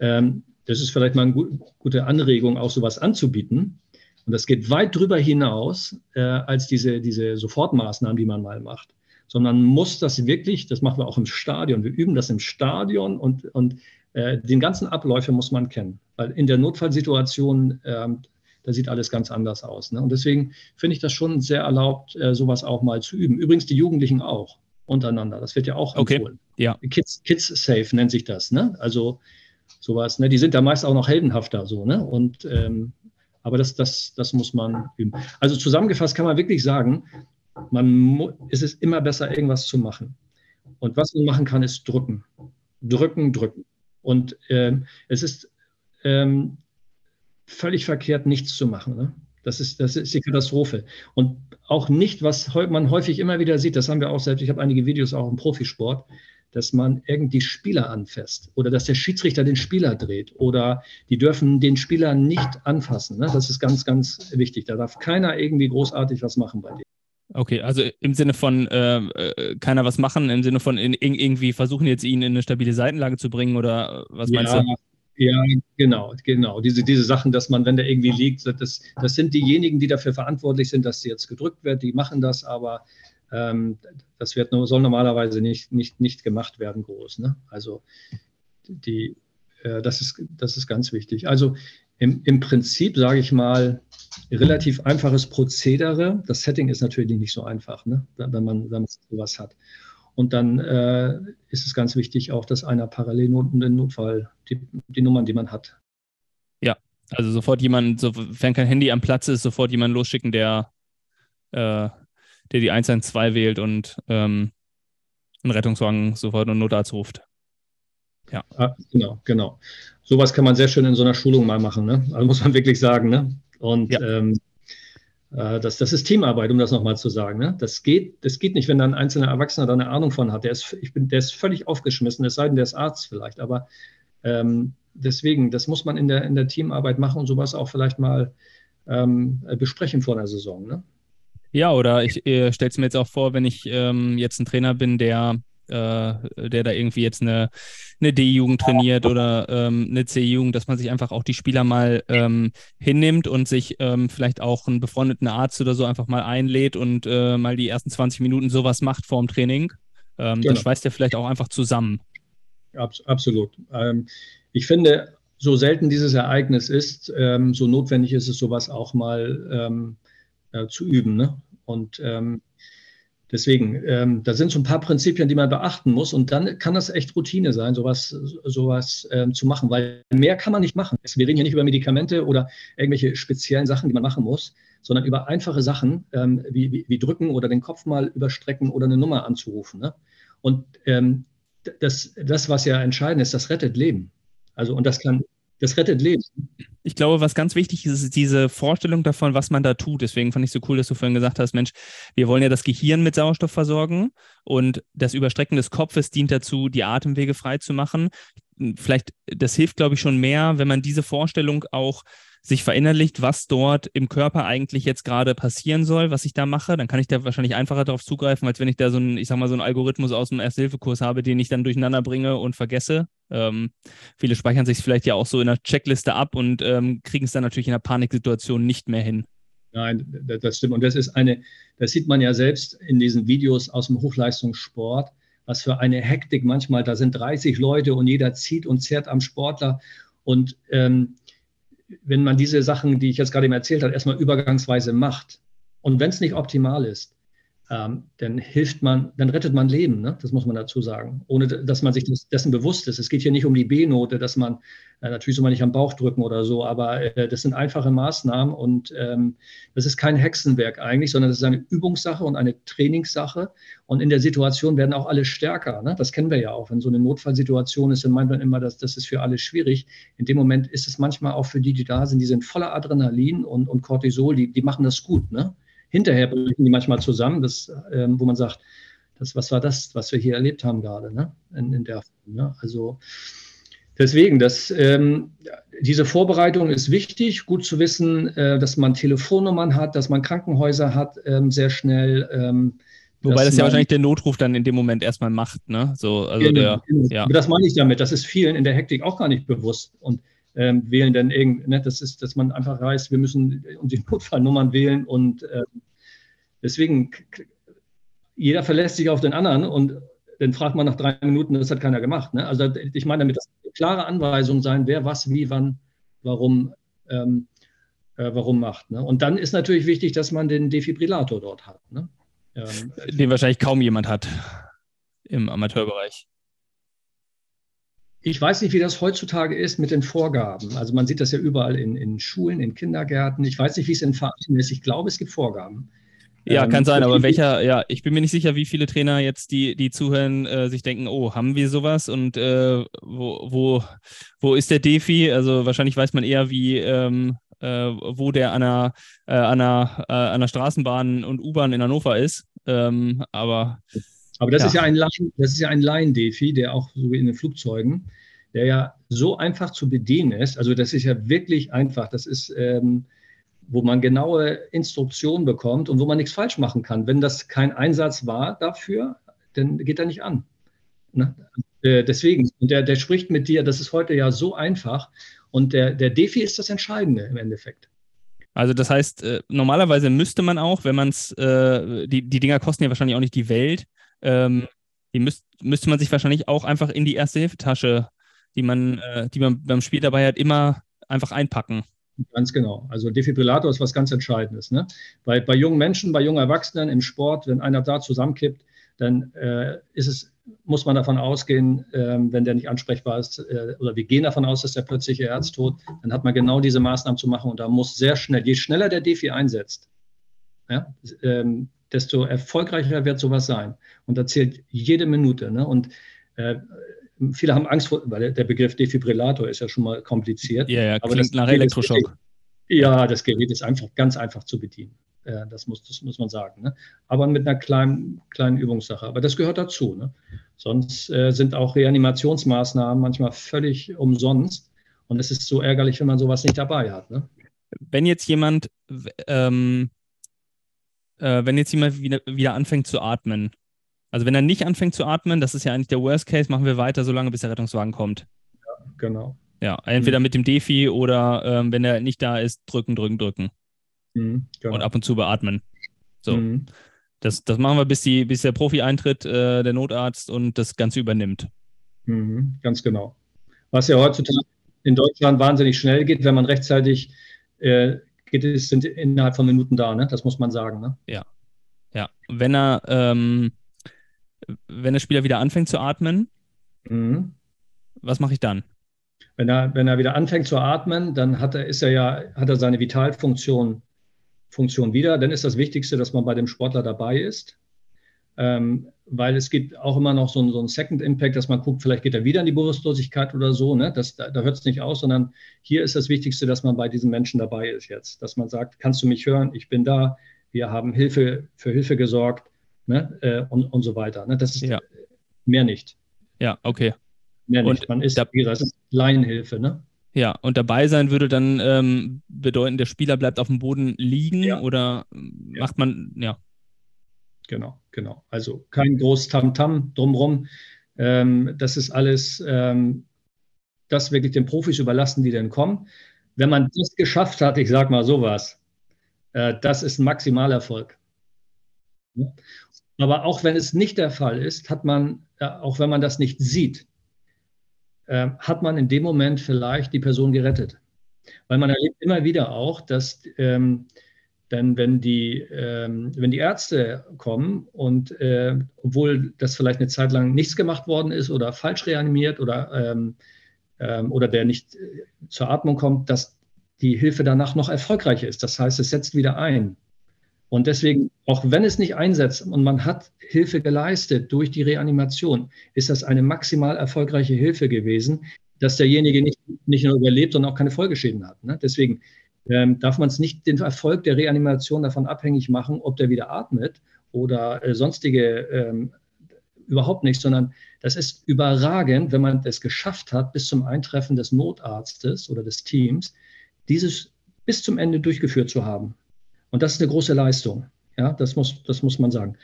ähm, das ist vielleicht mal eine gute Anregung, auch sowas anzubieten und das geht weit drüber hinaus äh, als diese, diese Sofortmaßnahmen, die man mal macht. Sondern muss das wirklich, das machen wir auch im Stadion, wir üben das im Stadion und, und äh, den ganzen Abläufe muss man kennen. Weil in der Notfallsituation, äh, da sieht alles ganz anders aus. Ne? Und deswegen finde ich das schon sehr erlaubt, äh, sowas auch mal zu üben. Übrigens die Jugendlichen auch untereinander. Das wird ja auch okay. empfohlen. Ja. Kids, Kids Safe nennt sich das. Ne? Also sowas. Ne? Die sind da meist auch noch heldenhafter so. Ne? Und ähm, aber das, das, das muss man üben. Also zusammengefasst kann man wirklich sagen, man es ist immer besser, irgendwas zu machen. Und was man machen kann, ist drücken. Drücken, drücken. Und ähm, es ist ähm, völlig verkehrt, nichts zu machen. Ne? Das, ist, das ist die Katastrophe. Und auch nicht, was man häufig immer wieder sieht, das haben wir auch selbst, ich habe einige Videos auch im Profisport, dass man irgendwie Spieler anfasst oder dass der Schiedsrichter den Spieler dreht oder die dürfen den Spieler nicht anfassen. Ne? Das ist ganz, ganz wichtig. Da darf keiner irgendwie großartig was machen bei dir. Okay, also im Sinne von äh, äh keiner was machen, im Sinne von in, irgendwie versuchen jetzt ihn in eine stabile Seitenlage zu bringen oder was meinst ja, du? Ja, genau, genau. Diese, diese Sachen, dass man, wenn der irgendwie liegt, das, das sind diejenigen, die dafür verantwortlich sind, dass sie jetzt gedrückt wird, die machen das, aber ähm, das wird, soll normalerweise nicht, nicht, nicht gemacht werden groß. Ne? Also die, äh, das, ist, das ist ganz wichtig. Also im, im Prinzip, sage ich mal, relativ einfaches Prozedere. Das Setting ist natürlich nicht so einfach, ne? wenn, man, wenn man sowas hat. Und dann äh, ist es ganz wichtig auch, dass einer parallel den Notfall, die, die Nummern, die man hat. Ja, also sofort jemand, sofern kein Handy am Platz ist, sofort jemanden losschicken, der äh, der die 112 wählt und ähm, einen Rettungswagen sofort und Notarzt ruft. Ja. Ah, genau, genau. Sowas kann man sehr schön in so einer Schulung mal machen, ne? Also muss man wirklich sagen, ne? Und ja. ähm, äh, das, das ist Teamarbeit, um das nochmal zu sagen. Ne? Das, geht, das geht nicht, wenn da ein einzelner Erwachsener da eine Ahnung von hat. Der ist, ich bin, der ist völlig aufgeschmissen, es sei denn, der ist Arzt vielleicht. Aber ähm, deswegen, das muss man in der, in der Teamarbeit machen und sowas auch vielleicht mal ähm, besprechen vor der Saison. Ne? Ja, oder ich äh, stelle es mir jetzt auch vor, wenn ich ähm, jetzt ein Trainer bin, der, äh, der da irgendwie jetzt eine, eine D-Jugend trainiert oder ähm, eine C-Jugend, dass man sich einfach auch die Spieler mal ähm, hinnimmt und sich ähm, vielleicht auch einen befreundeten Arzt oder so einfach mal einlädt und äh, mal die ersten 20 Minuten sowas macht vorm Training. Ähm, genau. Dann schweißt er vielleicht auch einfach zusammen. Abs absolut. Ähm, ich finde, so selten dieses Ereignis ist, ähm, so notwendig ist es, sowas auch mal äh, zu üben. Ne? Und ähm, deswegen, ähm, da sind so ein paar Prinzipien, die man beachten muss. Und dann kann das echt Routine sein, sowas, sowas ähm, zu machen, weil mehr kann man nicht machen. Wir reden hier nicht über Medikamente oder irgendwelche speziellen Sachen, die man machen muss, sondern über einfache Sachen ähm, wie, wie, wie, drücken oder den Kopf mal überstrecken oder eine Nummer anzurufen. Ne? Und ähm, das, das, was ja entscheidend ist, das rettet Leben. Also, und das kann, das rettet Leben. Ich glaube, was ganz wichtig ist, ist diese Vorstellung davon, was man da tut. Deswegen fand ich so cool, dass du vorhin gesagt hast, Mensch, wir wollen ja das Gehirn mit Sauerstoff versorgen und das Überstrecken des Kopfes dient dazu, die Atemwege frei zu machen. Vielleicht, das hilft, glaube ich, schon mehr, wenn man diese Vorstellung auch sich verinnerlicht, was dort im Körper eigentlich jetzt gerade passieren soll, was ich da mache, dann kann ich da wahrscheinlich einfacher darauf zugreifen, als wenn ich da so einen, ich sag mal, so einen Algorithmus aus dem Erste-Hilfe-Kurs habe, den ich dann durcheinander bringe und vergesse. Ähm, viele speichern sich vielleicht ja auch so in der Checkliste ab und ähm, kriegen es dann natürlich in der Paniksituation nicht mehr hin. Nein, das stimmt. Und das ist eine, das sieht man ja selbst in diesen Videos aus dem Hochleistungssport, was für eine Hektik manchmal, da sind 30 Leute und jeder zieht und zerrt am Sportler. Und ähm, wenn man diese Sachen, die ich jetzt gerade eben erzählt habe, erstmal übergangsweise macht. Und wenn es nicht optimal ist, ähm, dann hilft man, dann rettet man Leben, ne? das muss man dazu sagen, ohne dass man sich dessen bewusst ist. Es geht hier nicht um die B-Note, dass man, äh, natürlich soll man nicht am Bauch drücken oder so, aber äh, das sind einfache Maßnahmen und ähm, das ist kein Hexenwerk eigentlich, sondern das ist eine Übungssache und eine Trainingssache und in der Situation werden auch alle stärker. Ne? Das kennen wir ja auch. Wenn so eine Notfallsituation ist, dann meint man immer, dass das ist für alle schwierig. In dem Moment ist es manchmal auch für die, die da sind, die sind voller Adrenalin und, und Cortisol, die, die machen das gut. Ne? Hinterher brechen die manchmal zusammen, das, ähm, wo man sagt, das, was war das, was wir hier erlebt haben gerade, ne? in, in der Form. Ne? Also deswegen, das, ähm, diese Vorbereitung ist wichtig, gut zu wissen, äh, dass man Telefonnummern hat, dass man Krankenhäuser hat, ähm, sehr schnell. Ähm, Wobei das ja wahrscheinlich der Notruf dann in dem Moment erstmal macht, ne? So, also genau, der, genau. ja. Das meine ich damit. Das ist vielen in der Hektik auch gar nicht bewusst. Und ähm, wählen dann irgend, ne, das ist, dass man einfach weiß, wir müssen unsere Notfallnummern wählen und äh, deswegen, jeder verlässt sich auf den anderen und dann fragt man nach drei Minuten, das hat keiner gemacht. Ne? Also ich meine damit, das klare Anweisung sein, wer was, wie, wann, warum, ähm, äh, warum macht. Ne? Und dann ist natürlich wichtig, dass man den Defibrillator dort hat. Ne? Ähm, den wahrscheinlich kaum jemand hat im Amateurbereich. Ich weiß nicht, wie das heutzutage ist mit den Vorgaben. Also man sieht das ja überall in, in Schulen, in Kindergärten. Ich weiß nicht, wie es in Vereinen ist. Ich glaube, es gibt Vorgaben. Ja, ähm, kann sein, aber welcher, ja, ich bin mir nicht sicher, wie viele Trainer jetzt, die, die zuhören, äh, sich denken, oh, haben wir sowas und äh, wo, wo, wo ist der Defi? Also wahrscheinlich weiß man eher, wie, ähm, äh, wo der an einer, äh, an einer, äh, an einer Straßenbahn und U-Bahn in Hannover ist. Ähm, aber aber das ja. ist ja ein Line, das ist ja ein Line-Defi, der auch so wie in den Flugzeugen, der ja so einfach zu bedienen ist. Also das ist ja wirklich einfach. Das ist, ähm, wo man genaue Instruktionen bekommt und wo man nichts falsch machen kann. Wenn das kein Einsatz war dafür, dann geht er nicht an. Ne? Äh, deswegen, der, der spricht mit dir, das ist heute ja so einfach. Und der, der Defi ist das Entscheidende im Endeffekt. Also das heißt, äh, normalerweise müsste man auch, wenn man es, äh, die, die Dinger kosten ja wahrscheinlich auch nicht die Welt, ähm, die müsst, müsste man sich wahrscheinlich auch einfach in die erste Hilfetasche, die man, äh, die man beim Spiel dabei hat, immer einfach einpacken. Ganz genau. Also Defibrillator ist was ganz Entscheidendes. Ne? Bei, bei jungen Menschen, bei jungen Erwachsenen im Sport, wenn einer da zusammenkippt, dann äh, ist es, muss man davon ausgehen, äh, wenn der nicht ansprechbar ist, äh, oder wir gehen davon aus, dass der plötzliche Herztod, dann hat man genau diese Maßnahmen zu machen und da muss sehr schnell, je schneller der Defi einsetzt, ja, ähm, desto erfolgreicher wird sowas sein. Und da zählt jede Minute. Ne? Und äh, viele haben Angst vor, weil der Begriff Defibrillator ist ja schon mal kompliziert. Ja, ja, klingt nach Elektroschock. ja, das Gerät ist einfach ganz einfach zu bedienen. Äh, das, muss, das muss man sagen. Ne? Aber mit einer kleinen, kleinen Übungssache. Aber das gehört dazu. Ne? Sonst äh, sind auch Reanimationsmaßnahmen manchmal völlig umsonst. Und es ist so ärgerlich, wenn man sowas nicht dabei hat. Ne? Wenn jetzt jemand ähm, äh, wenn jetzt jemand wieder, wieder anfängt zu atmen. Also wenn er nicht anfängt zu atmen, das ist ja eigentlich der Worst Case, machen wir weiter, solange bis der Rettungswagen kommt. Ja, genau. Ja, entweder mhm. mit dem Defi oder ähm, wenn er nicht da ist, drücken, drücken, drücken. Mhm, genau. Und ab und zu beatmen. So. Mhm. Das, das machen wir, bis, die, bis der Profi eintritt, äh, der Notarzt und das Ganze übernimmt. Mhm, ganz genau. Was ja heutzutage in Deutschland wahnsinnig schnell geht, wenn man rechtzeitig äh, geht, sind innerhalb von Minuten da, ne? Das muss man sagen. Ne? Ja. Ja. Wenn er, ähm, wenn der Spieler wieder anfängt zu atmen, mhm. was mache ich dann? Wenn er, wenn er wieder anfängt zu atmen, dann hat er, ist er ja, hat er seine Vitalfunktion Funktion wieder. Dann ist das Wichtigste, dass man bei dem Sportler dabei ist. Ähm, weil es gibt auch immer noch so einen, so einen Second Impact, dass man guckt, vielleicht geht er wieder in die Bewusstlosigkeit oder so. Ne? Das, da, da hört es nicht aus, sondern hier ist das Wichtigste, dass man bei diesen Menschen dabei ist jetzt. Dass man sagt, kannst du mich hören? Ich bin da. Wir haben Hilfe für Hilfe gesorgt ne? Äh, und, und so weiter. Ne? Das ist ja. mehr nicht. Ja, okay. Mehr nicht. Und man ist, da, wie gesagt, ist Laienhilfe. Ne? Ja, und dabei sein würde dann ähm, bedeuten, der Spieler bleibt auf dem Boden liegen ja. oder macht man, ja. Genau, genau. Also kein groß Tamtam drumherum. Ähm, das ist alles, ähm, das wirklich den Profis überlassen, die dann kommen. Wenn man das geschafft hat, ich sage mal sowas, äh, das ist ein Maximalerfolg. Aber auch wenn es nicht der Fall ist, hat man, äh, auch wenn man das nicht sieht, äh, hat man in dem Moment vielleicht die Person gerettet. Weil man erlebt immer wieder auch, dass ähm, denn wenn die, ähm, wenn die Ärzte kommen und äh, obwohl das vielleicht eine Zeit lang nichts gemacht worden ist oder falsch reanimiert oder, ähm, ähm, oder der nicht äh, zur Atmung kommt, dass die Hilfe danach noch erfolgreicher ist. Das heißt, es setzt wieder ein. Und deswegen, auch wenn es nicht einsetzt und man hat Hilfe geleistet durch die Reanimation, ist das eine maximal erfolgreiche Hilfe gewesen, dass derjenige nicht, nicht nur überlebt, sondern auch keine Folgeschäden hat. Ne? Deswegen ähm, darf man es nicht den Erfolg der Reanimation davon abhängig machen, ob der wieder atmet oder äh, sonstige ähm, überhaupt nicht, sondern das ist überragend, wenn man es geschafft hat, bis zum Eintreffen des Notarztes oder des Teams, dieses bis zum Ende durchgeführt zu haben. Und das ist eine große Leistung. Ja, das muss, das muss man sagen.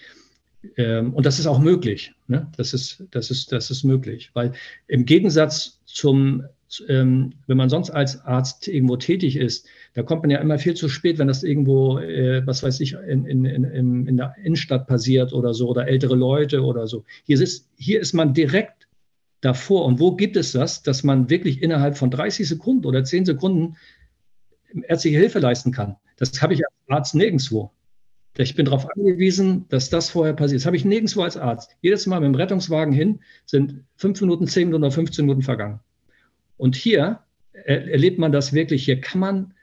Ähm, und das ist auch möglich. Ne? Das, ist, das, ist, das ist möglich, weil im Gegensatz zum ähm, wenn man sonst als Arzt irgendwo tätig ist, da kommt man ja immer viel zu spät, wenn das irgendwo, äh, was weiß ich, in, in, in, in der Innenstadt passiert oder so, oder ältere Leute oder so. Hier ist, hier ist man direkt davor. Und wo gibt es das, dass man wirklich innerhalb von 30 Sekunden oder 10 Sekunden ärztliche Hilfe leisten kann? Das habe ich als Arzt nirgendwo. Ich bin darauf angewiesen, dass das vorher passiert. Das habe ich nirgendwo als Arzt. Jedes Mal mit dem Rettungswagen hin sind fünf Minuten, zehn Minuten oder 15 Minuten vergangen. Und hier erlebt man das wirklich. Hier kann man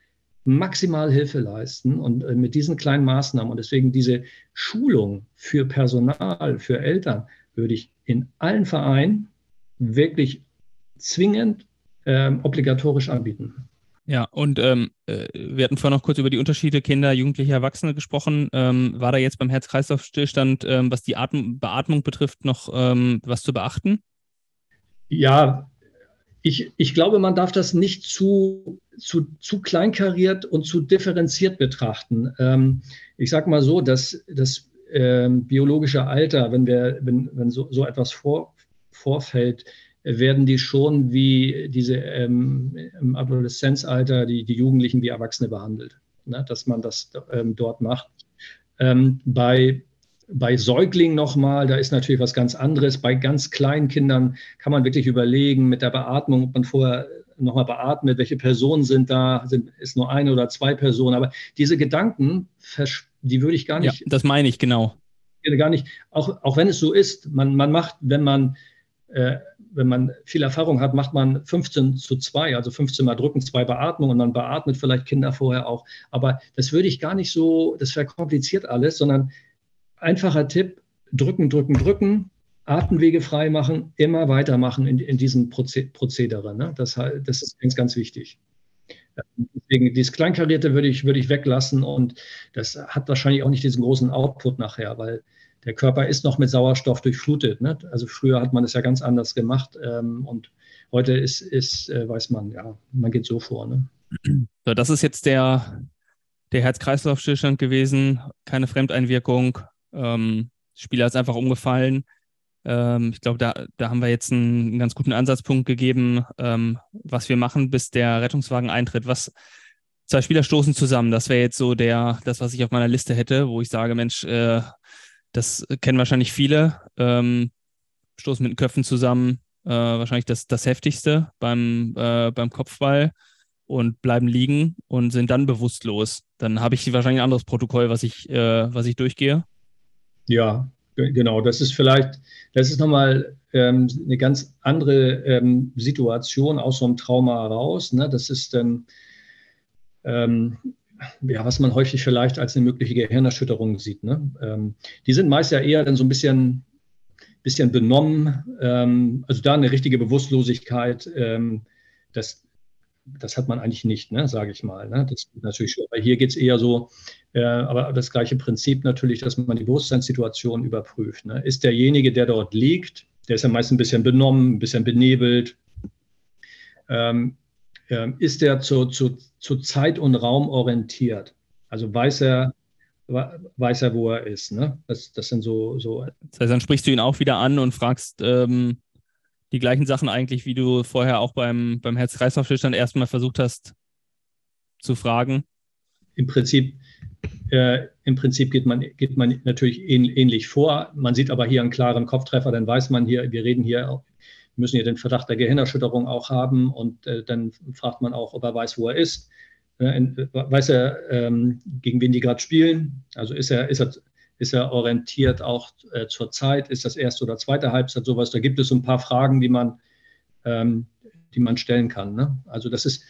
maximal Hilfe leisten und äh, mit diesen kleinen Maßnahmen und deswegen diese Schulung für Personal, für Eltern würde ich in allen Vereinen wirklich zwingend ähm, obligatorisch anbieten. Ja, und ähm, äh, wir hatten vorhin noch kurz über die Unterschiede Kinder, Jugendliche, Erwachsene gesprochen. Ähm, war da jetzt beim Herz-Kreislauf-Stillstand, ähm, was die Atm Beatmung betrifft, noch ähm, was zu beachten? Ja, ich, ich glaube, man darf das nicht zu, zu, zu kleinkariert und zu differenziert betrachten. Ähm, ich sage mal so, dass das ähm, biologische Alter, wenn, wir, wenn, wenn so, so etwas vor, vorfällt, werden die schon wie diese ähm, im Adoleszenzalter, die, die Jugendlichen wie Erwachsene behandelt. Ne? Dass man das ähm, dort macht. Ähm, bei bei Säuglingen nochmal, da ist natürlich was ganz anderes. Bei ganz kleinen Kindern kann man wirklich überlegen mit der Beatmung, ob man vorher nochmal beatmet, welche Personen sind da, sind, ist nur eine oder zwei Personen. Aber diese Gedanken, die würde ich gar nicht. Ja, das meine ich, genau. Gar nicht, auch, auch wenn es so ist, man, man macht, wenn man, äh, wenn man viel Erfahrung hat, macht man 15 zu 2, also 15 mal drücken, zwei Beatmungen und man beatmet vielleicht Kinder vorher auch. Aber das würde ich gar nicht so, das verkompliziert alles, sondern einfacher Tipp, drücken, drücken, drücken, Atemwege frei machen, immer weitermachen in, in diesem Prozedere. Ne? Das, das ist ganz, ganz wichtig. Deswegen, dieses Kleinkarierte würde ich, würde ich weglassen und das hat wahrscheinlich auch nicht diesen großen Output nachher, weil der Körper ist noch mit Sauerstoff durchflutet. Ne? Also früher hat man es ja ganz anders gemacht ähm, und heute ist, ist äh, weiß man, ja, man geht so vor. Ne? So, das ist jetzt der, der Herz-Kreislauf-Stillstand gewesen, keine Fremdeinwirkung, ähm, Spieler ist einfach umgefallen. Ähm, ich glaube, da, da haben wir jetzt einen, einen ganz guten Ansatzpunkt gegeben, ähm, was wir machen, bis der Rettungswagen eintritt. Was zwei Spieler stoßen zusammen. Das wäre jetzt so der, das, was ich auf meiner Liste hätte, wo ich sage, Mensch, äh, das kennen wahrscheinlich viele. Ähm, stoßen mit den Köpfen zusammen. äh, wahrscheinlich das, das heftigste beim, äh, beim Kopfball und bleiben liegen und sind dann bewusstlos. Dann habe ich wahrscheinlich ein anderes Protokoll, was ich, äh, was ich durchgehe. Ja, genau. Das ist vielleicht, das ist nochmal ähm, eine ganz andere ähm, Situation aus so einem Trauma heraus. Ne? Das ist dann, ähm, ja, was man häufig vielleicht als eine mögliche Gehirnerschütterung sieht. Ne? Ähm, die sind meist ja eher dann so ein bisschen, bisschen benommen. Ähm, also da eine richtige Bewusstlosigkeit. Ähm, das, das hat man eigentlich nicht, ne, sage ich mal. Ne? Das ist natürlich schon. Aber hier geht es eher so, äh, aber das gleiche Prinzip natürlich, dass man die Bewusstseinssituation überprüft. Ne? Ist derjenige, der dort liegt, der ist ja meist ein bisschen benommen, ein bisschen benebelt, ähm, äh, ist der zu, zu, zu Zeit und Raum orientiert? Also weiß er, weiß er, wo er ist. Ne? Das, das sind so, so. Das heißt, dann sprichst du ihn auch wieder an und fragst, ähm, die gleichen Sachen eigentlich, wie du vorher auch beim, beim Herz-Kreislauf-Stillstand erstmal versucht hast zu fragen? Im Prinzip, äh, im Prinzip geht, man, geht man natürlich ähnlich vor. Man sieht aber hier einen klaren Kopftreffer, dann weiß man hier, wir reden hier, müssen hier den Verdacht der Gehirnerschütterung auch haben und äh, dann fragt man auch, ob er weiß, wo er ist. Äh, weiß er, ähm, gegen wen die gerade spielen? Also ist er, ist er ist er orientiert auch äh, zur Zeit? Ist das erste oder zweite Halbzeit sowas? Da gibt es so ein paar Fragen, die man, ähm, die man stellen kann. Ne? Also das ist,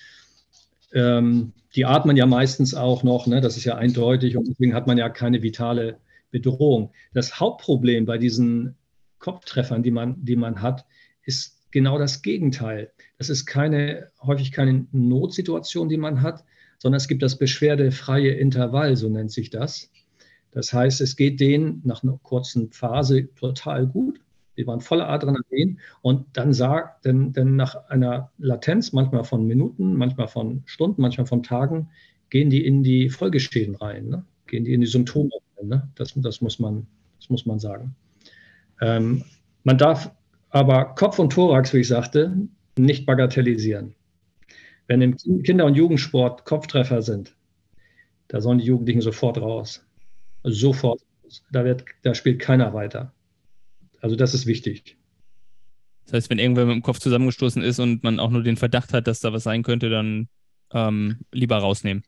ähm, die atmen ja meistens auch noch, ne? das ist ja eindeutig und deswegen hat man ja keine vitale Bedrohung. Das Hauptproblem bei diesen Kopftreffern, die man, die man hat, ist genau das Gegenteil. Das ist keine, häufig keine Notsituation, die man hat, sondern es gibt das beschwerdefreie Intervall, so nennt sich das. Das heißt, es geht denen nach einer kurzen Phase total gut. Die waren voller Adrenalin und dann sagt, denn, denn nach einer Latenz, manchmal von Minuten, manchmal von Stunden, manchmal von Tagen, gehen die in die Folgeschäden rein, ne? gehen die in die Symptome rein. Ne? Das, das, muss man, das muss man sagen. Ähm, man darf aber Kopf und Thorax, wie ich sagte, nicht bagatellisieren. Wenn im Kinder- und Jugendsport Kopftreffer sind, da sollen die Jugendlichen sofort raus. Sofort. Da, wird, da spielt keiner weiter. Also das ist wichtig. Das heißt, wenn irgendwer mit dem Kopf zusammengestoßen ist und man auch nur den Verdacht hat, dass da was sein könnte, dann ähm, lieber rausnehmen.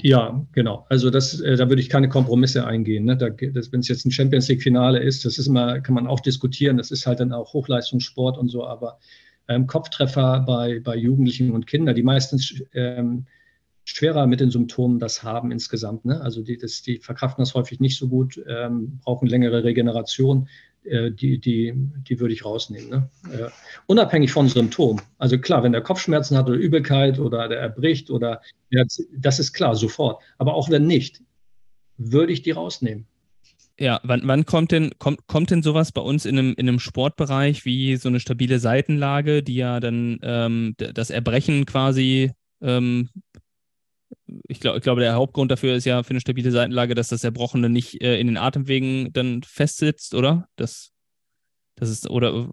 Ja, genau. Also das, äh, da würde ich keine Kompromisse eingehen. Ne? Wenn es jetzt ein Champions League-Finale ist, das ist immer, kann man auch diskutieren. Das ist halt dann auch Hochleistungssport und so. Aber ähm, Kopftreffer bei, bei Jugendlichen und Kindern, die meistens ähm, schwerer mit den Symptomen das haben insgesamt. Ne? Also die, das, die verkraften das häufig nicht so gut, ähm, brauchen längere Regeneration. Äh, die, die, die würde ich rausnehmen. Ne? Äh, unabhängig von Symptomen. Also klar, wenn der Kopfschmerzen hat oder Übelkeit oder der erbricht oder das ist klar, sofort. Aber auch wenn nicht, würde ich die rausnehmen. Ja, wann, wann kommt denn, kommt, kommt denn sowas bei uns in einem, in einem Sportbereich wie so eine stabile Seitenlage, die ja dann ähm, das Erbrechen quasi ähm, ich, glaub, ich glaube, der Hauptgrund dafür ist ja für eine stabile Seitenlage, dass das Erbrochene nicht äh, in den Atemwegen dann festsitzt, oder? Das, das ist, oder.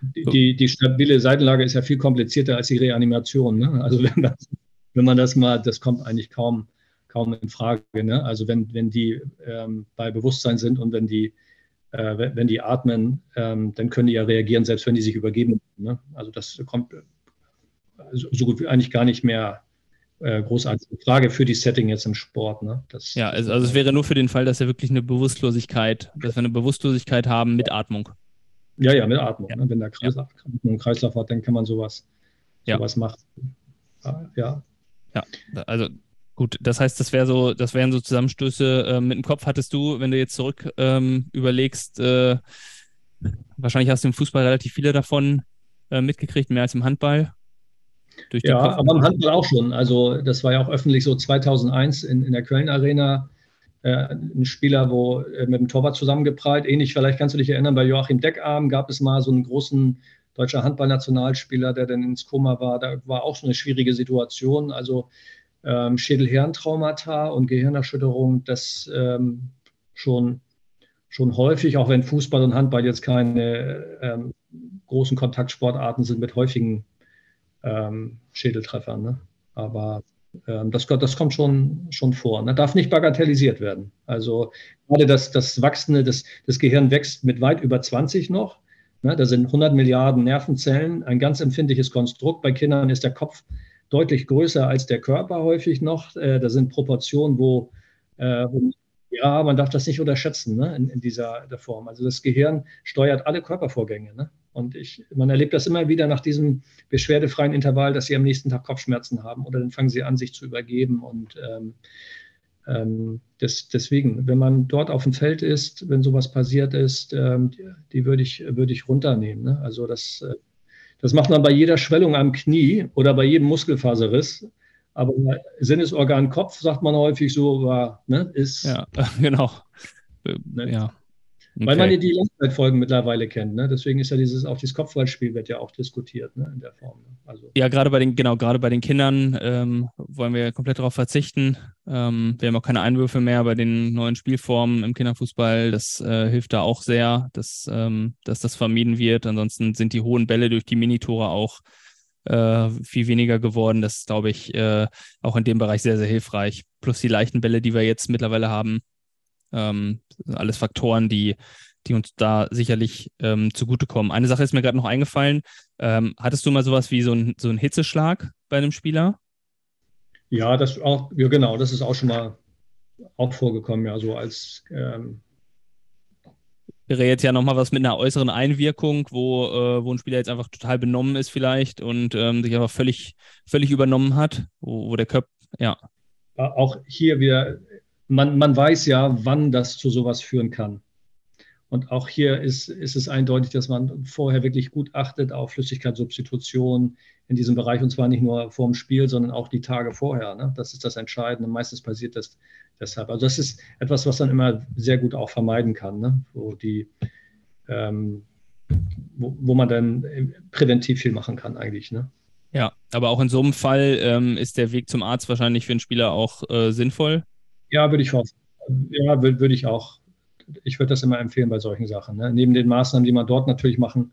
Die, die stabile Seitenlage ist ja viel komplizierter als die Reanimation. Ne? Also wenn, das, wenn man das mal, das kommt eigentlich kaum, kaum in Frage. Ne? Also wenn, wenn die ähm, bei Bewusstsein sind und wenn die, äh, wenn die atmen, ähm, dann können die ja reagieren, selbst wenn die sich übergeben. Ne? Also das kommt so gut wie eigentlich gar nicht mehr äh, großartige Frage für die Setting jetzt im Sport. Ne? Das, ja, also, also es wäre nur für den Fall, dass wir wirklich eine Bewusstlosigkeit, dass wir eine Bewusstlosigkeit haben mit Atmung. Ja, ja, mit Atmung. Ja. Ne? Wenn der Kreislauf, ja. einen Kreislauf hat, dann kann man sowas, sowas ja. machen. Ja. Ja, also gut, das heißt, das wäre so, das wären so Zusammenstöße äh, mit dem Kopf. Hattest du, wenn du jetzt zurück ähm, überlegst, äh, wahrscheinlich hast du im Fußball relativ viele davon äh, mitgekriegt, mehr als im Handball ja, Kopf aber im Handball auch schon. Also das war ja auch öffentlich so 2001 in, in der Köln Arena äh, ein Spieler, wo äh, mit dem Torwart zusammengeprallt. Ähnlich, vielleicht kannst du dich erinnern, bei Joachim Deckarm gab es mal so einen großen deutscher Handballnationalspieler, der dann ins Koma war. Da war auch so eine schwierige Situation. Also ähm, Schädel-Hirntraumata und Gehirnerschütterung, das ähm, schon, schon häufig, auch wenn Fußball und Handball jetzt keine ähm, großen Kontaktsportarten sind mit häufigen ähm, Schädeltreffern. Ne? Aber ähm, das, das kommt schon, schon vor. Ne? Darf nicht bagatellisiert werden. Also gerade das, das Wachsende, das, das Gehirn wächst mit weit über 20 noch. Ne, da sind 100 Milliarden Nervenzellen, ein ganz empfindliches Konstrukt. Bei Kindern ist der Kopf deutlich größer als der Körper häufig noch. Äh, da sind Proportionen, wo, äh, wo ja, man darf das nicht unterschätzen ne, in, in dieser Form. Also das Gehirn steuert alle Körpervorgänge. Ne? Und ich, man erlebt das immer wieder nach diesem beschwerdefreien Intervall, dass sie am nächsten Tag Kopfschmerzen haben oder dann fangen sie an, sich zu übergeben. Und ähm, ähm, das, deswegen, wenn man dort auf dem Feld ist, wenn sowas passiert ist, ähm, die, die würde ich, würde ich runternehmen. Ne? Also das, äh, das macht man bei jeder Schwellung am Knie oder bei jedem Muskelfaserriss. Aber Sinnesorgan Kopf, sagt man häufig so, war, ne, ist. Ja, genau. Ne? Ja. Okay. Weil man die Langzeitfolgen mittlerweile kennt. Ne? Deswegen ist ja dieses, auch dieses Kopfballspiel wird ja auch diskutiert ne? in der Form. Ne? Also. Ja, gerade bei den, genau, gerade bei den Kindern ähm, wollen wir komplett darauf verzichten. Ähm, wir haben auch keine Einwürfe mehr bei den neuen Spielformen im Kinderfußball. Das äh, hilft da auch sehr, dass, ähm, dass das vermieden wird. Ansonsten sind die hohen Bälle durch die Minitore auch äh, viel weniger geworden. Das ist, glaube ich, äh, auch in dem Bereich sehr, sehr hilfreich. Plus die leichten Bälle, die wir jetzt mittlerweile haben, ähm, alles Faktoren, die, die uns da sicherlich ähm, zugutekommen. Eine Sache ist mir gerade noch eingefallen. Ähm, hattest du mal sowas wie so ein, so einen Hitzeschlag bei einem Spieler? Ja, das auch, ja, genau, das ist auch schon mal auch vorgekommen, ja, so als ähm, wäre jetzt ja nochmal was mit einer äußeren Einwirkung, wo, äh, wo ein Spieler jetzt einfach total benommen ist vielleicht und ähm, sich einfach völlig, völlig übernommen hat, wo, wo der Körper, ja. Auch hier wieder, man, man weiß ja, wann das zu sowas führen kann. Und auch hier ist, ist es eindeutig, dass man vorher wirklich gut achtet auf Flüssigkeitssubstitution in diesem Bereich und zwar nicht nur vor dem Spiel, sondern auch die Tage vorher. Ne? Das ist das Entscheidende. Meistens passiert das deshalb. Also das ist etwas, was man immer sehr gut auch vermeiden kann, ne? wo, die, ähm, wo, wo, man dann präventiv viel machen kann eigentlich. Ne? Ja, aber auch in so einem Fall ähm, ist der Weg zum Arzt wahrscheinlich für einen Spieler auch äh, sinnvoll. Ja, würde ich hoffen. Ja, würde würd ich auch. Ich würde das immer empfehlen bei solchen Sachen. Ne? Neben den Maßnahmen, die man dort natürlich machen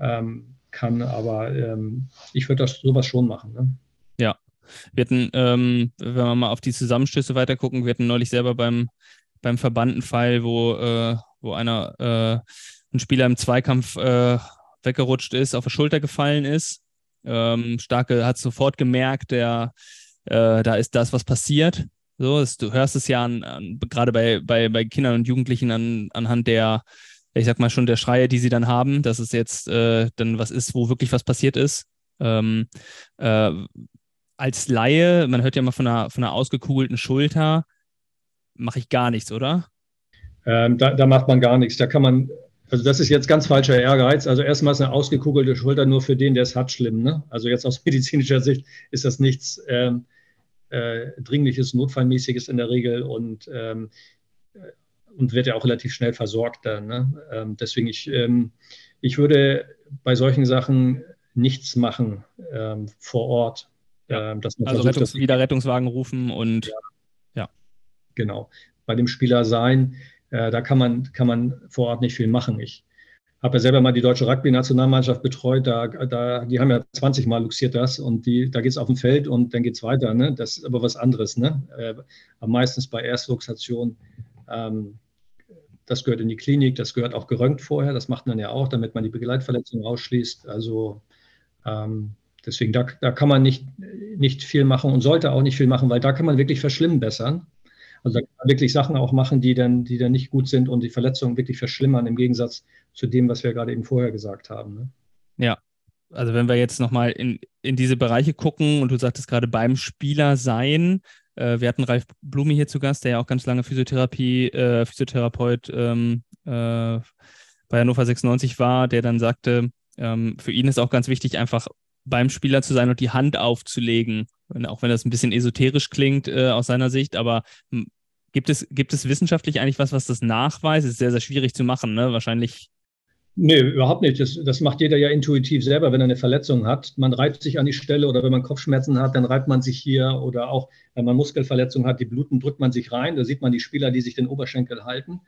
ähm, kann, aber ähm, ich würde das sowas schon machen. Ne? Ja, wir hatten, ähm, wenn wir mal auf die Zusammenstöße weiter gucken, wir hatten neulich selber beim, beim Verbandenfall, wo, äh, wo einer, äh, ein Spieler im Zweikampf äh, weggerutscht ist, auf der Schulter gefallen ist. Ähm, Starke hat sofort gemerkt, der, äh, da ist das, was passiert. So, das, du hörst es ja an, an, gerade bei, bei, bei Kindern und Jugendlichen an, anhand der, ich sag mal schon, der Schreie, die sie dann haben, dass es jetzt äh, dann was ist, wo wirklich was passiert ist. Ähm, äh, als Laie, man hört ja immer von einer, von einer ausgekugelten Schulter, mache ich gar nichts, oder? Ähm, da, da, macht man gar nichts. Da kann man, also das ist jetzt ganz falscher Ehrgeiz. Also erstmal ist eine ausgekugelte Schulter nur für den, der es hat, schlimm. Ne? Also jetzt aus medizinischer Sicht ist das nichts ähm, äh, Dringliches, Notfallmäßiges in der Regel und, ähm, und wird ja auch relativ schnell versorgt dann. Ne? Ähm, deswegen, ich, ähm, ich würde bei solchen Sachen nichts machen ähm, vor Ort. Ja. Ähm, also versucht, Rettungs wieder Rettungswagen rufen und ja. ja. Genau. Bei dem Spieler sein, äh, da kann man, kann man vor Ort nicht viel machen. Ich habe ja selber mal die deutsche Rugby-Nationalmannschaft betreut. Da, da, die haben ja 20 Mal luxiert das und die, da geht es auf dem Feld und dann geht es weiter. Ne? Das ist aber was anderes. Ne? Äh, meistens bei Erstluxation. Ähm, das gehört in die Klinik, das gehört auch geröntgt vorher. Das macht man ja auch, damit man die Begleitverletzung ausschließt. Also ähm, Deswegen, da, da kann man nicht, nicht viel machen und sollte auch nicht viel machen, weil da kann man wirklich verschlimmbessern. Also da kann man wirklich Sachen auch machen, die dann, die dann nicht gut sind und die Verletzungen wirklich verschlimmern, im Gegensatz zu dem, was wir gerade eben vorher gesagt haben. Ne? Ja, also wenn wir jetzt nochmal in, in diese Bereiche gucken und du sagtest gerade beim Spieler sein, äh, wir hatten Ralf Blumi hier zu Gast, der ja auch ganz lange Physiotherapie, äh, Physiotherapeut ähm, äh, bei Hannover 96 war, der dann sagte, ähm, für ihn ist auch ganz wichtig, einfach beim Spieler zu sein und die Hand aufzulegen. Auch wenn das ein bisschen esoterisch klingt äh, aus seiner Sicht, aber gibt es, gibt es wissenschaftlich eigentlich was, was das nachweist? Ist sehr, sehr schwierig zu machen, ne? Wahrscheinlich. Nee, überhaupt nicht. Das, das macht jeder ja intuitiv selber, wenn er eine Verletzung hat. Man reibt sich an die Stelle oder wenn man Kopfschmerzen hat, dann reibt man sich hier oder auch, wenn man Muskelverletzungen hat, die bluten, drückt man sich rein. Da sieht man die Spieler, die sich den Oberschenkel halten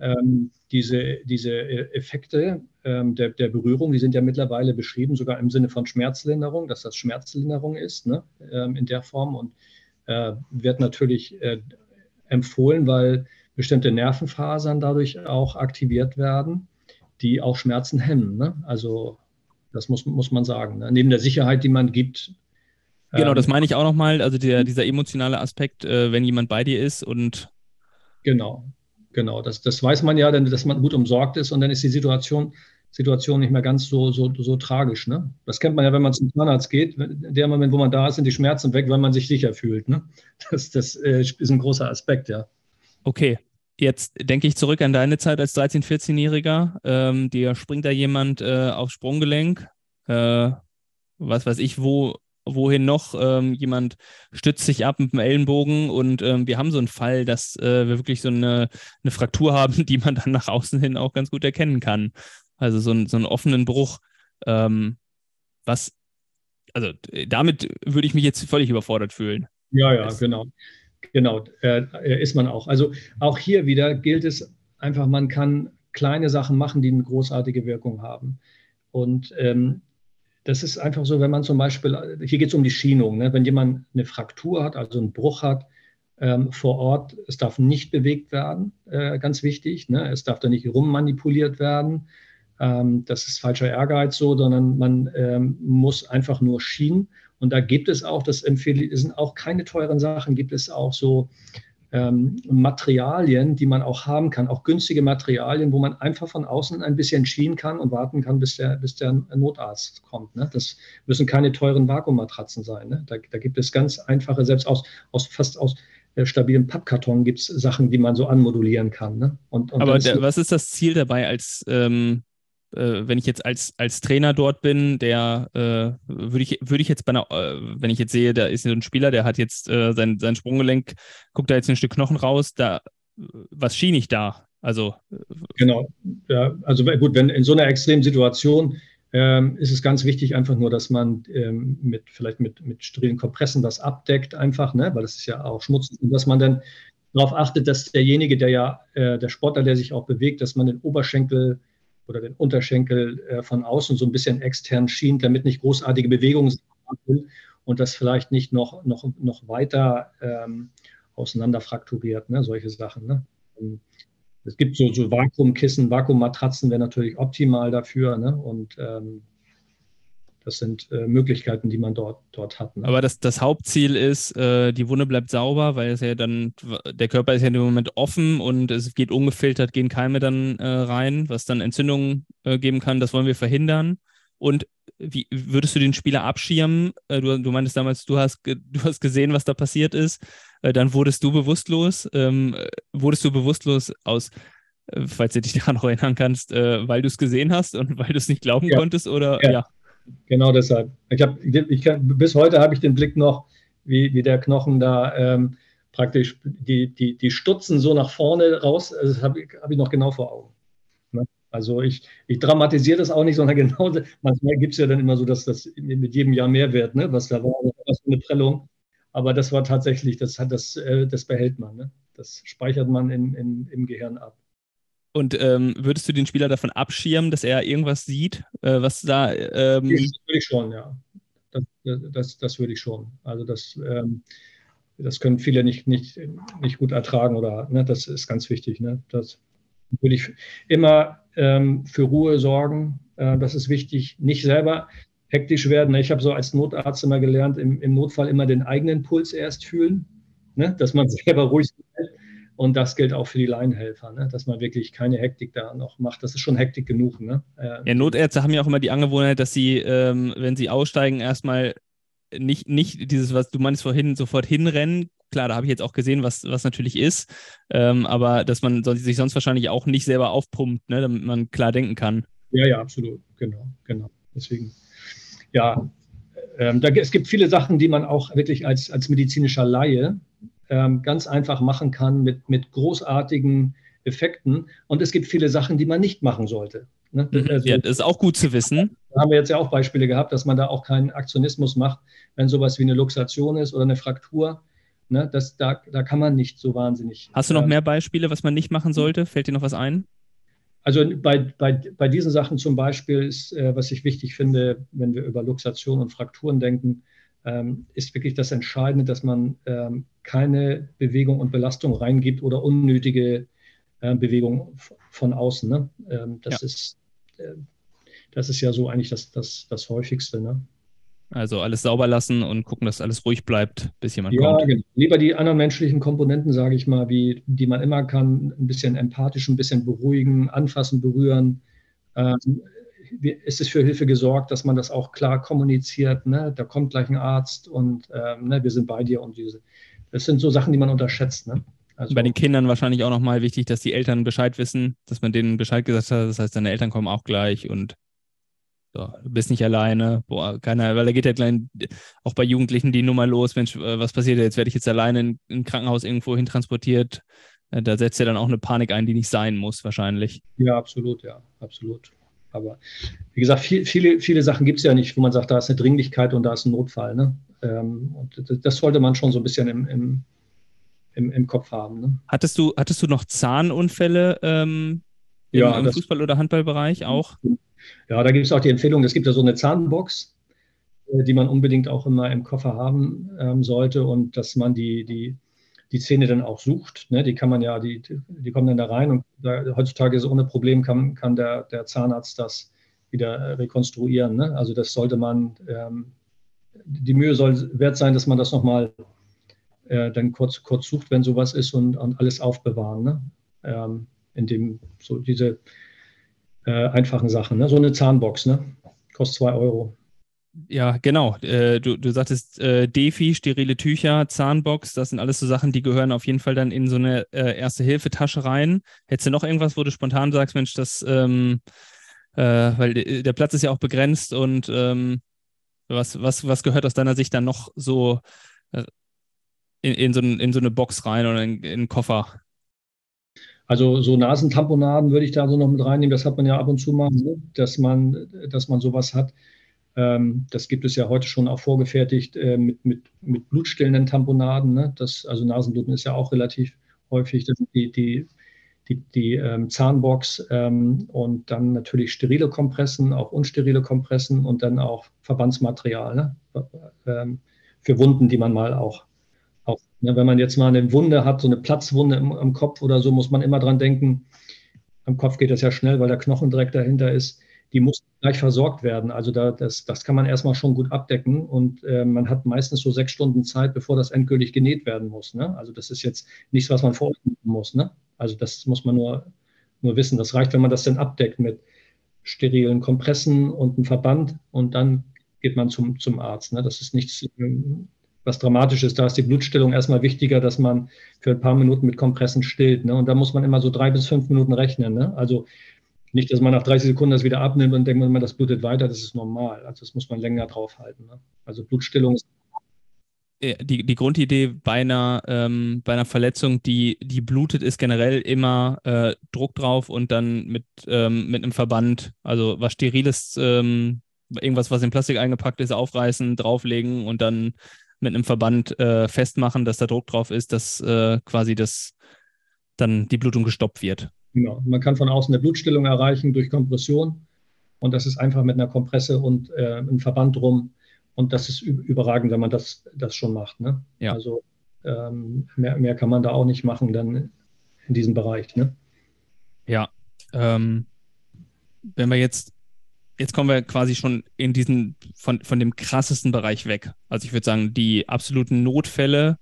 ähm, diese, diese Effekte ähm, der, der, Berührung, die sind ja mittlerweile beschrieben, sogar im Sinne von Schmerzlinderung, dass das Schmerzlinderung ist ne, ähm, in der Form und äh, wird natürlich äh, empfohlen, weil bestimmte Nervenfasern dadurch auch aktiviert werden. die auch Schmerzen hemmen. Ne? Also das muss, muss man sagen. Ne? Neben der Sicherheit, die man gibt. Genau, das ähm, meine ich auch nochmal. Also der, dieser emotionale Aspekt, äh, wenn jemand bei dir ist und. Genau, genau. Das, das weiß man ja, dass man gut umsorgt ist und dann ist die Situation, Situation nicht mehr ganz so, so, so tragisch. Ne? Das kennt man ja, wenn man zum Zahnarzt geht. Dem Moment, wo man da ist, sind die Schmerzen weg, weil man sich sicher fühlt. Ne? Das, das äh, ist ein großer Aspekt, ja. Okay. Jetzt denke ich zurück an deine Zeit als 13-, 14-Jähriger. Ähm, dir springt da jemand äh, aufs Sprunggelenk. Äh, was weiß ich, wo, wohin noch. Ähm, jemand stützt sich ab mit dem Ellenbogen und ähm, wir haben so einen Fall, dass äh, wir wirklich so eine, eine Fraktur haben, die man dann nach außen hin auch ganz gut erkennen kann. Also so, ein, so einen offenen Bruch. Ähm, was, also damit würde ich mich jetzt völlig überfordert fühlen. Ja, ja, genau. Genau, äh, ist man auch. Also auch hier wieder gilt es einfach, man kann kleine Sachen machen, die eine großartige Wirkung haben. Und ähm, das ist einfach so, wenn man zum Beispiel, hier geht es um die Schienung, ne? wenn jemand eine Fraktur hat, also einen Bruch hat ähm, vor Ort, es darf nicht bewegt werden, äh, ganz wichtig, ne? es darf da nicht rummanipuliert werden, ähm, das ist falscher Ehrgeiz so, sondern man ähm, muss einfach nur schienen und da gibt es auch, das empfehle ich, sind auch keine teuren Sachen, gibt es auch so ähm, Materialien, die man auch haben kann, auch günstige Materialien, wo man einfach von außen ein bisschen schienen kann und warten kann, bis der, bis der Notarzt kommt. Ne? Das müssen keine teuren Vakuummatratzen sein. Ne? Da, da, gibt es ganz einfache, selbst aus, aus fast aus äh, stabilen Pappkarton gibt es Sachen, die man so anmodulieren kann. Ne? Und, und Aber der, was ist das Ziel dabei als ähm äh, wenn ich jetzt als, als Trainer dort bin, der äh, würde ich, würde ich jetzt bei einer, äh, wenn ich jetzt sehe, da ist ein Spieler, der hat jetzt äh, sein, sein Sprunggelenk, guckt da jetzt ein Stück Knochen raus, da, was schien ich da? Also. Äh, genau, ja, also gut, wenn in so einer extremen Situation ähm, ist es ganz wichtig, einfach nur, dass man ähm, mit vielleicht mit, mit sterilen Kompressen das abdeckt, einfach, ne, weil das ist ja auch Schmutz, und dass man dann darauf achtet, dass derjenige, der ja, äh, der Sportler, der sich auch bewegt, dass man den Oberschenkel oder den Unterschenkel äh, von außen so ein bisschen extern schient, damit nicht großartige Bewegungen sind und das vielleicht nicht noch, noch, noch weiter ähm, auseinander ne? solche Sachen. Ne? Ähm, es gibt so, so Vakuumkissen, Vakuummatratzen wäre natürlich optimal dafür. Ne? Und ähm, das sind äh, Möglichkeiten, die man dort, dort hat. Ne? Aber das, das Hauptziel ist, äh, die Wunde bleibt sauber, weil es ja dann, der Körper ist ja im Moment offen und es geht ungefiltert, gehen Keime dann äh, rein, was dann Entzündungen äh, geben kann. Das wollen wir verhindern. Und wie würdest du den Spieler abschirmen? Äh, du, du meintest damals, du hast, du hast gesehen, was da passiert ist. Äh, dann wurdest du bewusstlos. Ähm, wurdest du bewusstlos aus falls du dich daran noch erinnern kannst, weil du es gesehen hast und weil du es nicht glauben ja. konntest oder ja. ja. Genau deshalb. Ich hab, ich bis heute habe ich den Blick noch, wie, wie der Knochen da ähm, praktisch die, die, die Stutzen so nach vorne raus, also das habe ich, hab ich noch genau vor Augen. Ne? Also ich, ich dramatisiere das auch nicht, sondern genau, manchmal gibt es ja dann immer so, dass das mit jedem Jahr mehr wird, ne? was da war, was für eine Prellung. Aber das war tatsächlich, das, das, äh, das behält man. Ne? Das speichert man in, in, im Gehirn ab. Und ähm, würdest du den Spieler davon abschirmen, dass er irgendwas sieht, äh, was da. Ähm das würde ich schon, ja. Das, das, das würde ich schon. Also das, ähm, das können viele nicht, nicht, nicht gut ertragen oder ne, das ist ganz wichtig. Ne? Das würde ich immer ähm, für Ruhe sorgen. Äh, das ist wichtig. Nicht selber hektisch werden. Ich habe so als Notarzt immer gelernt, im, im Notfall immer den eigenen Puls erst fühlen, ne? dass man selber ruhig bleibt und das gilt auch für die Laienhelfer, ne? dass man wirklich keine Hektik da noch macht. Das ist schon Hektik genug. Ne? Äh, ja, Notärzte haben ja auch immer die Angewohnheit, dass sie, ähm, wenn sie aussteigen, erstmal nicht, nicht dieses, was du meinst vorhin, sofort hinrennen. Klar, da habe ich jetzt auch gesehen, was, was natürlich ist, ähm, aber dass man sich sonst wahrscheinlich auch nicht selber aufpumpt, ne? damit man klar denken kann. Ja, ja, absolut. Genau, genau. Deswegen, ja, ähm, da, es gibt viele Sachen, die man auch wirklich als, als medizinischer Laie ähm, ganz einfach machen kann mit, mit großartigen Effekten. Und es gibt viele Sachen, die man nicht machen sollte. Ne? Mhm. Also, ja, das ist auch gut zu wissen. Da haben wir jetzt ja auch Beispiele gehabt, dass man da auch keinen Aktionismus macht, wenn sowas wie eine Luxation ist oder eine Fraktur. Ne? Das, da, da kann man nicht so wahnsinnig. Hast du noch äh, mehr Beispiele, was man nicht machen sollte? Fällt dir noch was ein? Also bei, bei, bei diesen Sachen zum Beispiel ist, äh, was ich wichtig finde, wenn wir über Luxation und Frakturen denken, ähm, ist wirklich das Entscheidende, dass man ähm, keine Bewegung und Belastung reingibt oder unnötige äh, Bewegung von außen. Ne? Ähm, das ja. ist das ist ja so eigentlich das, das, das Häufigste. Ne? Also alles sauber lassen und gucken, dass alles ruhig bleibt, bis jemand ja, kommt. Ja, genau. Lieber die anderen menschlichen Komponenten, sage ich mal, wie die man immer kann, ein bisschen empathisch, ein bisschen beruhigen, anfassen, berühren. Ähm, ist es für Hilfe gesorgt, dass man das auch klar kommuniziert? Ne? Da kommt gleich ein Arzt und ähm, ne, wir sind bei dir und diese. Das sind so Sachen, die man unterschätzt. Ne? Also, bei den Kindern wahrscheinlich auch nochmal wichtig, dass die Eltern Bescheid wissen, dass man denen Bescheid gesagt hat. Das heißt, deine Eltern kommen auch gleich und so, du bist nicht alleine. Boah, keiner, weil da geht ja gleich auch bei Jugendlichen die Nummer los. Mensch, äh, was passiert jetzt? Werde ich jetzt alleine in ein Krankenhaus irgendwo hin transportiert? Äh, da setzt ja dann auch eine Panik ein, die nicht sein muss, wahrscheinlich. Ja, absolut, ja, absolut. Aber wie gesagt, viel, viele, viele Sachen gibt es ja nicht, wo man sagt, da ist eine Dringlichkeit und da ist ein Notfall. Ne? Ähm, und das sollte man schon so ein bisschen im, im, im, im Kopf haben. Ne? Hattest, du, hattest du noch Zahnunfälle ähm, im, ja, im Fußball- oder Handballbereich auch? Ja, da gibt es auch die Empfehlung, es gibt ja so eine Zahnbox, äh, die man unbedingt auch immer im Koffer haben ähm, sollte und dass man die, die, die Zähne dann auch sucht. Ne? Die kann man ja, die, die kommen dann da rein und da, heutzutage ist ohne Problem kann, kann der, der Zahnarzt das wieder rekonstruieren. Ne? Also das sollte man, ähm, die Mühe soll wert sein, dass man das nochmal äh, dann kurz, kurz sucht, wenn sowas ist und, und alles aufbewahren. Ne? Ähm, in dem so diese äh, einfachen Sachen. Ne? So eine Zahnbox, ne? Kostet zwei Euro. Ja, genau. Äh, du, du sagtest äh, Defi, sterile Tücher, Zahnbox, das sind alles so Sachen, die gehören auf jeden Fall dann in so eine äh, Erste-Hilfe-Tasche rein. Hättest du noch irgendwas, wo du spontan sagst, Mensch, das, ähm, äh, weil der Platz ist ja auch begrenzt und ähm, was, was, was gehört aus deiner Sicht dann noch so äh, in, in, so, in so eine Box rein oder in, in einen Koffer? Also so Nasentamponaden würde ich da so noch mit reinnehmen. Das hat man ja ab und zu mal, dass man, dass man sowas hat. Ähm, das gibt es ja heute schon auch vorgefertigt äh, mit, mit, mit blutstillenden Tamponaden. Ne? Das, also Nasenbluten ist ja auch relativ häufig. Die, die, die, die ähm, Zahnbox ähm, und dann natürlich sterile Kompressen, auch unsterile Kompressen und dann auch Verbandsmaterial ne? ähm, für Wunden, die man mal auch ja, wenn man jetzt mal eine Wunde hat, so eine Platzwunde im, am Kopf oder so, muss man immer dran denken. Am Kopf geht das ja schnell, weil der Knochen direkt dahinter ist. Die muss gleich versorgt werden. Also da, das, das kann man erstmal schon gut abdecken und äh, man hat meistens so sechs Stunden Zeit, bevor das endgültig genäht werden muss. Ne? Also das ist jetzt nichts, was man vornehmen muss. Ne? Also das muss man nur, nur wissen. Das reicht, wenn man das dann abdeckt mit sterilen Kompressen und einem Verband und dann geht man zum, zum Arzt. Ne? Das ist nichts ähm, was dramatisch ist. Da ist die Blutstillung erstmal wichtiger, dass man für ein paar Minuten mit Kompressen stillt. Ne? Und da muss man immer so drei bis fünf Minuten rechnen. Ne? Also nicht, dass man nach 30 Sekunden das wieder abnimmt und denkt man, das blutet weiter, das ist normal. Also das muss man länger draufhalten. Ne? Also Blutstillung ist die, die Grundidee bei einer, ähm, bei einer Verletzung, die, die blutet, ist generell immer äh, Druck drauf und dann mit, ähm, mit einem Verband, also was Steriles, ähm, irgendwas, was in Plastik eingepackt ist, aufreißen, drauflegen und dann mit einem Verband äh, festmachen, dass da Druck drauf ist, dass äh, quasi das dann die Blutung gestoppt wird. Genau. Man kann von außen eine Blutstillung erreichen durch Kompression. Und das ist einfach mit einer Kompresse und äh, einem Verband drum. Und das ist überragend, wenn man das, das schon macht. Ne? Ja. Also ähm, mehr, mehr kann man da auch nicht machen dann in diesem Bereich. Ne? Ja. Ähm, wenn wir jetzt jetzt kommen wir quasi schon in diesen, von, von dem krassesten Bereich weg. Also ich würde sagen, die absoluten Notfälle,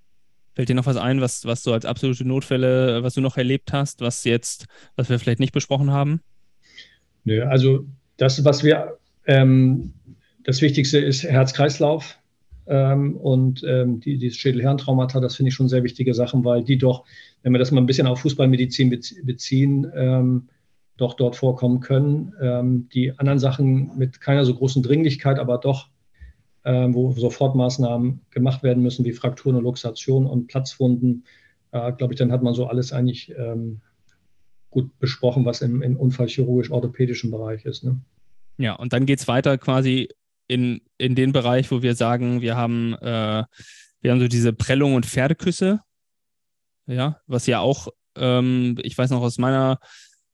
fällt dir noch was ein, was, was du als absolute Notfälle, was du noch erlebt hast, was jetzt, was wir vielleicht nicht besprochen haben? Nö, also das, was wir, ähm, das Wichtigste ist Herz-Kreislauf. Ähm, und ähm, die, dieses Schädel-Hirntraumata, das finde ich schon sehr wichtige Sachen, weil die doch, wenn wir das mal ein bisschen auf Fußballmedizin beziehen, ähm, doch dort vorkommen können. Ähm, die anderen Sachen mit keiner so großen Dringlichkeit, aber doch, ähm, wo Sofortmaßnahmen gemacht werden müssen, wie Frakturen und Luxation und Platzwunden, äh, glaube ich, dann hat man so alles eigentlich ähm, gut besprochen, was im, im unfallchirurgisch-orthopädischen Bereich ist. Ne? Ja, und dann geht es weiter quasi in, in den Bereich, wo wir sagen, wir haben, äh, wir haben so diese Prellung und Pferdeküsse, ja, was ja auch, ähm, ich weiß noch aus meiner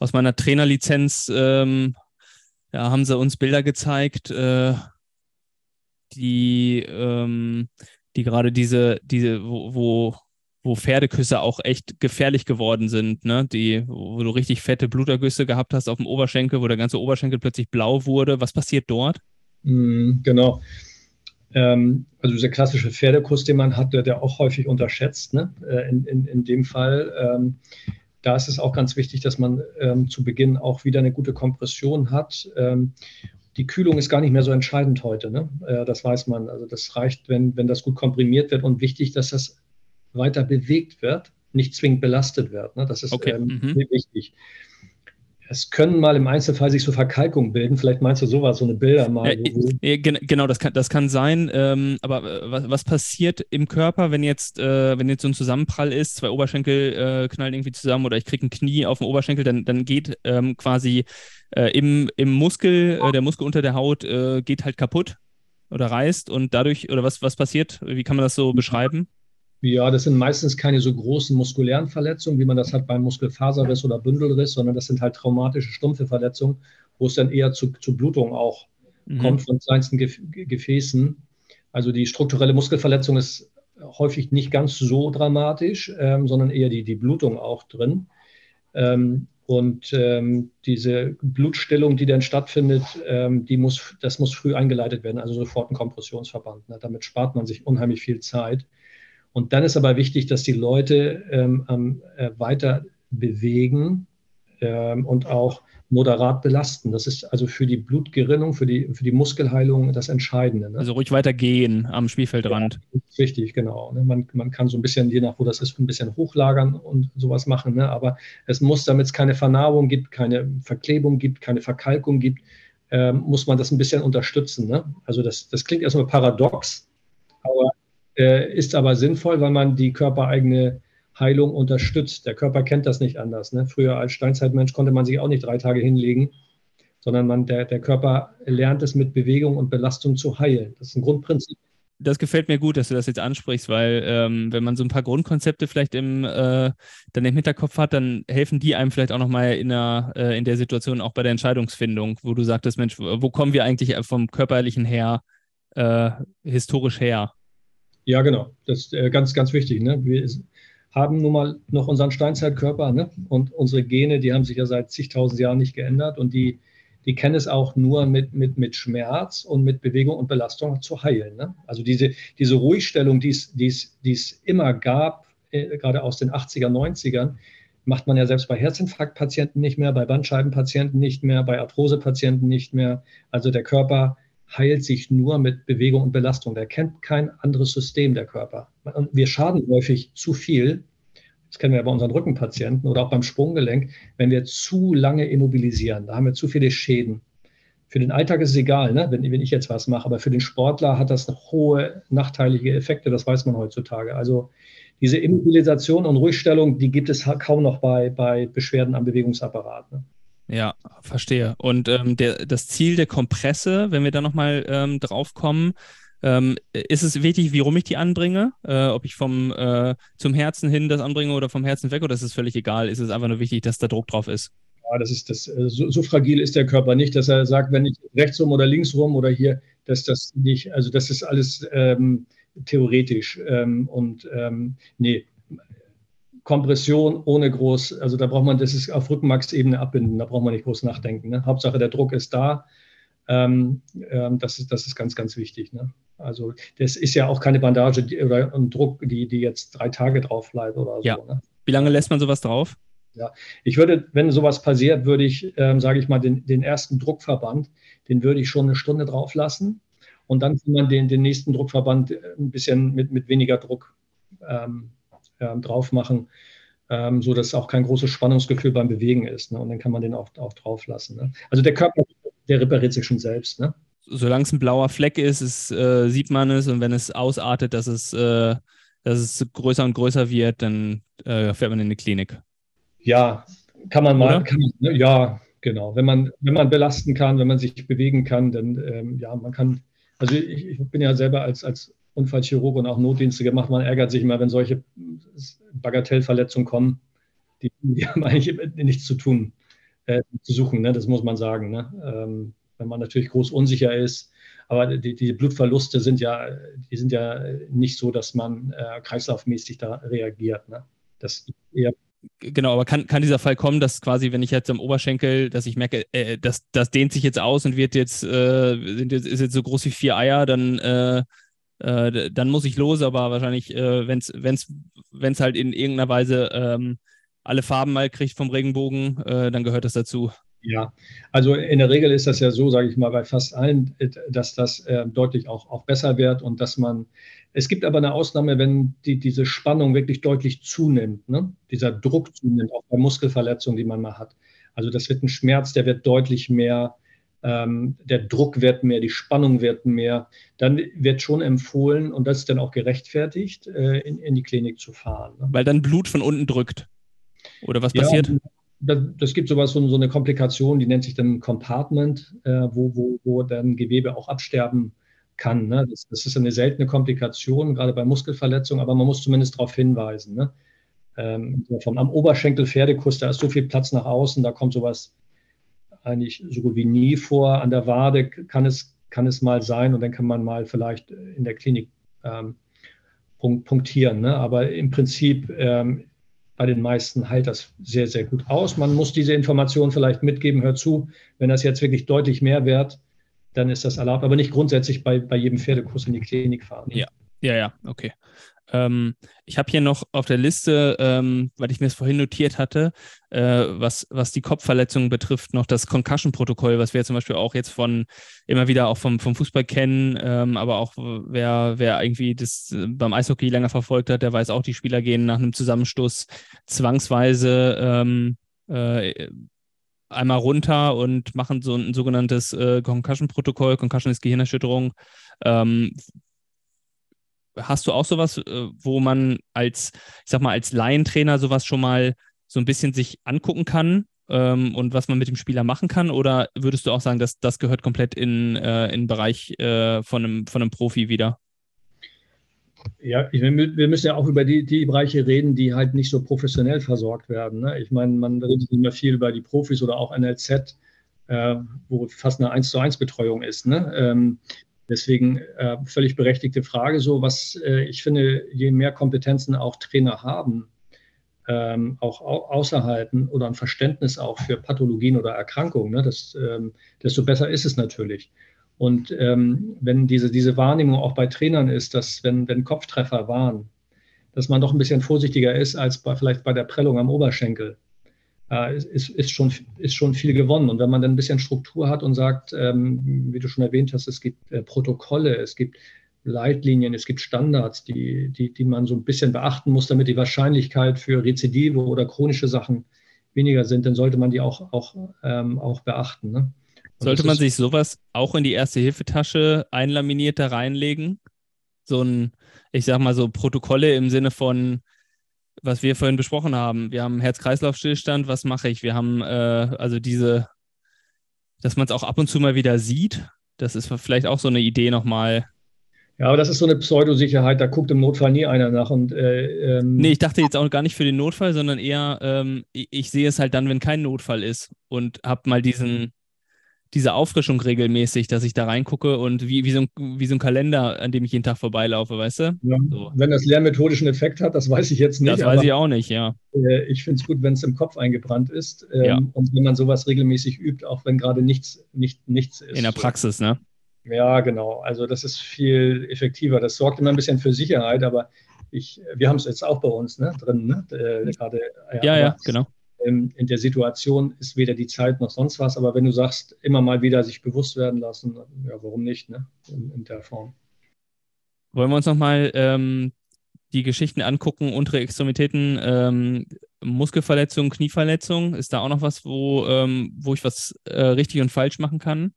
aus meiner Trainerlizenz ähm, ja, haben sie uns Bilder gezeigt, äh, die, ähm, die gerade diese, diese, wo, wo, wo Pferdeküsse auch echt gefährlich geworden sind, ne? Die, wo du richtig fette Blutergüsse gehabt hast auf dem Oberschenkel, wo der ganze Oberschenkel plötzlich blau wurde. Was passiert dort? Mm, genau. Ähm, also dieser klassische Pferdekuss, den man hat, der, der auch häufig unterschätzt, ne? Äh, in, in, in dem Fall. Ähm, da ist es auch ganz wichtig, dass man ähm, zu Beginn auch wieder eine gute Kompression hat. Ähm, die Kühlung ist gar nicht mehr so entscheidend heute. Ne? Äh, das weiß man. Also das reicht, wenn, wenn das gut komprimiert wird und wichtig, dass das weiter bewegt wird, nicht zwingend belastet wird. Ne? Das ist okay. ähm, mhm. wichtig. Es können mal im Einzelfall sich so Verkalkungen bilden. Vielleicht meinst du sowas, so eine Bilder mal. Äh, genau, das kann, das kann sein. Ähm, aber äh, was, was, passiert im Körper, wenn jetzt, äh, wenn jetzt so ein Zusammenprall ist, zwei Oberschenkel äh, knallen irgendwie zusammen oder ich kriege ein Knie auf dem Oberschenkel, dann, dann geht ähm, quasi äh, im, im Muskel, äh, der Muskel unter der Haut geht halt kaputt oder reißt und dadurch, oder was, was passiert? Wie kann man das so beschreiben? Ja, das sind meistens keine so großen muskulären Verletzungen, wie man das hat beim Muskelfaserriss oder Bündelriss, sondern das sind halt traumatische, stumpfe Verletzungen, wo es dann eher zu, zu Blutung auch mhm. kommt von kleinsten Gefäßen. Also die strukturelle Muskelverletzung ist häufig nicht ganz so dramatisch, ähm, sondern eher die, die Blutung auch drin. Ähm, und ähm, diese Blutstillung, die dann stattfindet, ähm, die muss, das muss früh eingeleitet werden, also sofort ein Kompressionsverband. Ne? Damit spart man sich unheimlich viel Zeit. Und dann ist aber wichtig, dass die Leute ähm, äh, weiter bewegen ähm, und auch moderat belasten. Das ist also für die Blutgerinnung, für die, für die Muskelheilung das Entscheidende. Ne? Also ruhig weiter gehen am Spielfeldrand. Ja, richtig, genau. Ne? Man, man kann so ein bisschen, je nach wo das ist, ein bisschen hochlagern und sowas machen. Ne? Aber es muss, damit es keine Vernarbung gibt, keine Verklebung gibt, keine Verkalkung gibt, ähm, muss man das ein bisschen unterstützen. Ne? Also das, das klingt erstmal paradox, aber äh, ist aber sinnvoll, weil man die körpereigene Heilung unterstützt. Der Körper kennt das nicht anders. Ne? Früher als Steinzeitmensch konnte man sich auch nicht drei Tage hinlegen, sondern man, der, der Körper lernt es mit Bewegung und Belastung zu heilen. Das ist ein Grundprinzip. Das gefällt mir gut, dass du das jetzt ansprichst, weil ähm, wenn man so ein paar Grundkonzepte vielleicht im, äh, dann im Hinterkopf hat, dann helfen die einem vielleicht auch nochmal in, der, äh, in der Situation, auch bei der Entscheidungsfindung, wo du sagtest, Mensch, wo kommen wir eigentlich vom körperlichen her äh, historisch her? Ja, genau. Das ist äh, ganz, ganz wichtig. Ne? Wir haben nun mal noch unseren Steinzeitkörper ne? und unsere Gene, die haben sich ja seit zigtausend Jahren nicht geändert und die, die kennen es auch nur mit, mit, mit Schmerz und mit Bewegung und Belastung zu heilen. Ne? Also diese, diese Ruhigstellung, die es, immer gab, äh, gerade aus den 80er, 90ern, macht man ja selbst bei Herzinfarktpatienten nicht mehr, bei Bandscheibenpatienten nicht mehr, bei Arthrosepatienten nicht mehr. Also der Körper heilt sich nur mit Bewegung und Belastung. Der kennt kein anderes System, der Körper. Und wir schaden häufig zu viel. Das kennen wir bei unseren Rückenpatienten oder auch beim Sprunggelenk, wenn wir zu lange immobilisieren. Da haben wir zu viele Schäden. Für den Alltag ist es egal, ne? wenn, wenn ich jetzt was mache, aber für den Sportler hat das hohe nachteilige Effekte, das weiß man heutzutage. Also diese Immobilisation und Ruhigstellung, die gibt es kaum noch bei, bei Beschwerden am Bewegungsapparat. Ne? Ja, verstehe. Und ähm, der, das Ziel der Kompresse, wenn wir da nochmal ähm, drauf kommen, ähm, ist es wichtig, wie rum ich die anbringe? Äh, ob ich vom äh, zum Herzen hin das anbringe oder vom Herzen weg oder ist es völlig egal? Ist es einfach nur wichtig, dass da Druck drauf ist? Ja, das ist das, äh, so, so, fragil ist der Körper nicht, dass er sagt, wenn ich rechts rum oder links rum oder hier, dass das nicht, also das ist alles ähm, theoretisch. Ähm, und ähm, nee, Kompression ohne groß, also da braucht man, das ist auf Rückenmarksebene abbinden, da braucht man nicht groß nachdenken. Ne? Hauptsache der Druck ist da. Ähm, ähm, das, ist, das ist ganz, ganz wichtig. Ne? Also das ist ja auch keine Bandage die, oder ein Druck, die, die jetzt drei Tage drauf bleibt oder ja. so. Ne? Wie lange lässt man sowas drauf? Ja, ich würde, wenn sowas passiert, würde ich, ähm, sage ich mal, den, den ersten Druckverband, den würde ich schon eine Stunde drauf lassen und dann kann man den, den nächsten Druckverband ein bisschen mit, mit weniger Druck ähm, äh, drauf machen, ähm, so dass auch kein großes Spannungsgefühl beim Bewegen ist. Ne? Und dann kann man den auch, auch drauf lassen. Ne? Also der Körper, der repariert sich schon selbst. Ne? Solange es ein blauer Fleck ist, ist äh, sieht man es und wenn es ausartet, dass es, äh, dass es größer und größer wird, dann äh, fährt man in die Klinik. Ja, kann man mal, kann man, ne? ja, genau. Wenn man, wenn man belasten kann, wenn man sich bewegen kann, dann ähm, ja, man kann, also ich, ich, bin ja selber als, als Unfallchirurg und auch Notdienste gemacht. Man ärgert sich immer, wenn solche Bagatellverletzungen kommen. Die, die haben eigentlich nichts zu tun, äh, zu suchen, ne? das muss man sagen. Ne? Ähm, wenn man natürlich groß unsicher ist. Aber die, die Blutverluste sind ja, die sind ja nicht so, dass man äh, kreislaufmäßig da reagiert. Ne? Das eher genau, aber kann, kann dieser Fall kommen, dass quasi, wenn ich jetzt am Oberschenkel, dass ich merke, äh, das, das dehnt sich jetzt aus und wird jetzt, äh, sind jetzt, ist jetzt so groß wie vier Eier, dann, äh, äh, dann muss ich los, aber wahrscheinlich, äh, wenn es wenn's, wenn's halt in irgendeiner Weise ähm, alle Farben mal kriegt vom Regenbogen, äh, dann gehört das dazu. Ja, also in der Regel ist das ja so, sage ich mal, bei fast allen, dass das äh, deutlich auch, auch besser wird und dass man, es gibt aber eine Ausnahme, wenn die, diese Spannung wirklich deutlich zunimmt, ne? dieser Druck zunimmt, auch bei Muskelverletzungen, die man mal hat. Also das wird ein Schmerz, der wird deutlich mehr, ähm, der Druck wird mehr, die Spannung wird mehr. Dann wird schon empfohlen, und das ist dann auch gerechtfertigt, äh, in, in die Klinik zu fahren. Ne? Weil dann Blut von unten drückt. Oder was passiert? Ja, das, das gibt sowas, so, so eine Komplikation, die nennt sich dann Compartment, äh, wo, wo, wo dann Gewebe auch absterben kann. Ne? Das, das, ist eine seltene Komplikation, gerade bei Muskelverletzungen, aber man muss zumindest darauf hinweisen. Ne? Ähm, vom, am Oberschenkel Pferdekuss, da ist so viel Platz nach außen, da kommt sowas eigentlich so gut wie nie vor. An der Wade kann es, kann es mal sein und dann kann man mal vielleicht in der Klinik ähm, punktieren. Ne? Aber im Prinzip ähm, bei den meisten heilt das sehr, sehr gut aus. Man muss diese Information vielleicht mitgeben, hör zu, wenn das jetzt wirklich deutlich mehr wird, dann ist das erlaubt, aber nicht grundsätzlich bei, bei jedem Pferdekurs in die Klinik fahren. Ja, ja, ja, okay. Ähm, ich habe hier noch auf der Liste, ähm, weil ich mir das vorhin notiert hatte, äh, was, was die Kopfverletzungen betrifft, noch das Concussion-Protokoll, was wir zum Beispiel auch jetzt von immer wieder auch vom, vom Fußball kennen, ähm, aber auch wer, wer irgendwie das äh, beim Eishockey länger verfolgt hat, der weiß auch, die Spieler gehen nach einem Zusammenstoß zwangsweise ähm, äh, einmal runter und machen so ein sogenanntes äh, Concussion-Protokoll. Concussion ist Gehirnerschütterung, ähm, Hast du auch sowas, äh, wo man als, ich sag mal, als Laientrainer sowas schon mal so ein bisschen sich angucken kann ähm, und was man mit dem Spieler machen kann? Oder würdest du auch sagen, dass das gehört komplett in, äh, in den Bereich äh, von, einem, von einem Profi wieder? Ja, ich, wir müssen ja auch über die, die Bereiche reden, die halt nicht so professionell versorgt werden. Ne? Ich meine, man redet immer viel über die Profis oder auch NLZ, äh, wo fast eine 1 zu 1 Betreuung ist. Ne? Ähm, Deswegen äh, völlig berechtigte Frage. So, was äh, ich finde, je mehr Kompetenzen auch Trainer haben, ähm, auch au außerhalten oder ein Verständnis auch für Pathologien oder Erkrankungen, ne, das, ähm, desto besser ist es natürlich. Und ähm, wenn diese, diese Wahrnehmung auch bei Trainern ist, dass wenn, wenn Kopftreffer waren, dass man doch ein bisschen vorsichtiger ist als bei, vielleicht bei der Prellung am Oberschenkel äh, ist, ist, schon, ist schon viel gewonnen. Und wenn man dann ein bisschen Struktur hat und sagt, ähm, wie du schon erwähnt hast, es gibt äh, Protokolle, es gibt Leitlinien, es gibt Standards, die, die, die man so ein bisschen beachten muss, damit die Wahrscheinlichkeit für Rezidive oder chronische Sachen weniger sind, dann sollte man die auch, auch, ähm, auch beachten. Ne? Sollte man sich sowas auch in die Erste-Hilfe-Tasche einlaminiert da reinlegen? So ein, ich sag mal so Protokolle im Sinne von, was wir vorhin besprochen haben. Wir haben Herz-Kreislauf-Stillstand, was mache ich? Wir haben äh, also diese, dass man es auch ab und zu mal wieder sieht. Das ist vielleicht auch so eine Idee nochmal. Ja, aber das ist so eine Pseudosicherheit, da guckt im Notfall nie einer nach. Und, äh, ähm nee, ich dachte jetzt auch gar nicht für den Notfall, sondern eher, ähm, ich, ich, sehe es halt dann, wenn kein Notfall ist und habe mal diesen, diese Auffrischung regelmäßig, dass ich da reingucke und wie, wie, so ein, wie so ein Kalender, an dem ich jeden Tag vorbeilaufe, weißt du? Ja, so. Wenn das lehrmethodischen Effekt hat, das weiß ich jetzt nicht. Das weiß ich auch nicht, ja. Äh, ich finde es gut, wenn es im Kopf eingebrannt ist ähm, ja. und wenn man sowas regelmäßig übt, auch wenn gerade nichts, nicht, nichts ist. In der Praxis, ne? Ja, genau. Also das ist viel effektiver. Das sorgt immer ein bisschen für Sicherheit, aber ich, wir haben es jetzt auch bei uns ne, drin, ne? Äh, gerade, ja, ja, ja, genau in der Situation ist weder die Zeit noch sonst was. Aber wenn du sagst, immer mal wieder sich bewusst werden lassen, ja, warum nicht, ne? In, in der Form. Wollen wir uns nochmal ähm, die Geschichten angucken, untere Extremitäten, ähm, Muskelverletzung, Knieverletzung? Ist da auch noch was, wo, ähm, wo ich was äh, richtig und falsch machen kann?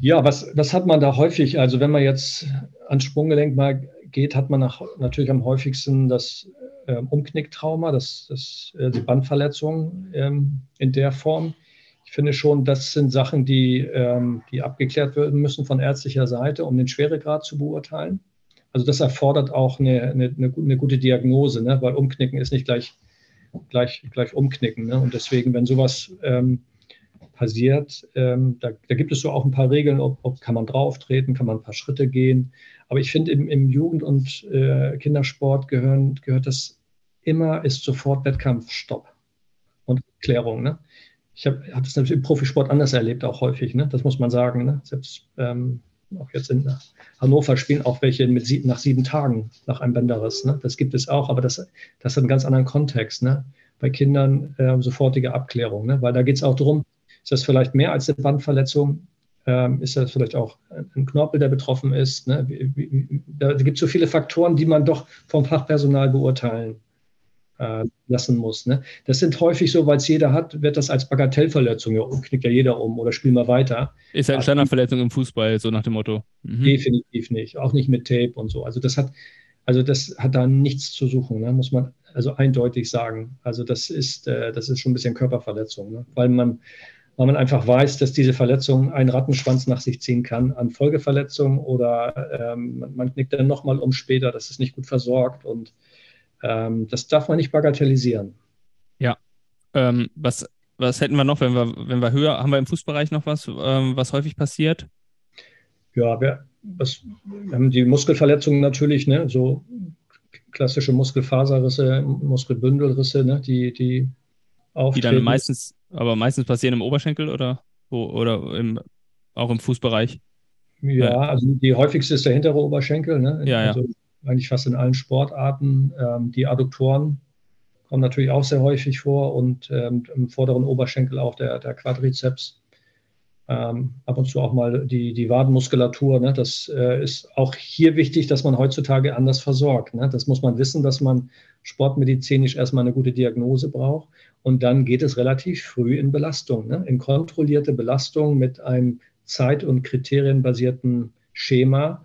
Ja, was, was hat man da häufig? Also wenn man jetzt ans Sprunggelenk mal geht, hat man nach, natürlich am häufigsten das äh, Umknicktrauma, das, das, äh, die Bandverletzung ähm, in der Form. Ich finde schon, das sind Sachen, die, ähm, die abgeklärt werden müssen von ärztlicher Seite, um den Schweregrad zu beurteilen. Also das erfordert auch eine, eine, eine gute Diagnose, ne? weil Umknicken ist nicht gleich, gleich, gleich Umknicken. Ne? Und deswegen, wenn sowas ähm, passiert. Ähm, da, da, gibt es so auch ein paar Regeln, ob, ob, kann man drauf treten, kann man ein paar Schritte gehen. Aber ich finde, im, im, Jugend- und äh, Kindersport gehören, gehört das immer, ist sofort Wettkampfstopp und Klärung. Ne? Ich habe hab das natürlich im Profisport anders erlebt, auch häufig, ne? das muss man sagen. Ne? Selbst ähm, auch jetzt in Hannover spielen auch welche mit sieben, nach sieben Tagen nach einem Bänderriss. Ne? Das gibt es auch, aber das, das hat einen ganz anderen Kontext. Ne? Bei Kindern äh, sofortige Abklärung, ne? weil da geht es auch darum, ist das vielleicht mehr als eine Bandverletzung? Ähm, ist das vielleicht auch ein Knorpel, der betroffen ist? Ne? Da gibt es so viele Faktoren, die man doch vom Fachpersonal beurteilen äh, lassen muss. Ne? Das sind häufig so, weil es jeder hat, wird das als Bagatellverletzung, ja, knickt ja jeder um oder spiel mal weiter. Ist halt eine Standardverletzung im Fußball, so nach dem Motto. Mhm. Definitiv nicht, auch nicht mit Tape und so. Also das hat, also das hat da nichts zu suchen, ne? muss man also eindeutig sagen. Also das ist, äh, das ist schon ein bisschen Körperverletzung, ne? weil man weil man einfach weiß, dass diese Verletzung einen Rattenschwanz nach sich ziehen kann an Folgeverletzungen oder ähm, man knickt dann nochmal um später, das ist nicht gut versorgt und ähm, das darf man nicht bagatellisieren. Ja. Ähm, was, was hätten wir noch, wenn wir, wenn wir höher, haben wir im Fußbereich noch was, ähm, was häufig passiert? Ja, wir, was, wir haben die Muskelverletzungen natürlich, ne, so klassische Muskelfaserrisse, Muskelbündelrisse, ne, die, die auftreten. Die dann meistens, aber meistens passieren im Oberschenkel oder, oder im, auch im Fußbereich? Ja, also die häufigste ist der hintere Oberschenkel, ne? Ja, also, ja eigentlich fast in allen Sportarten. Ähm, die Adduktoren kommen natürlich auch sehr häufig vor und ähm, im vorderen Oberschenkel auch der, der Quadrizeps. Ähm, ab und zu auch mal die, die Wadenmuskulatur. Ne? Das äh, ist auch hier wichtig, dass man heutzutage anders versorgt. Ne? Das muss man wissen, dass man sportmedizinisch erstmal eine gute Diagnose braucht. Und dann geht es relativ früh in Belastung, ne? in kontrollierte Belastung mit einem zeit- und kriterienbasierten Schema,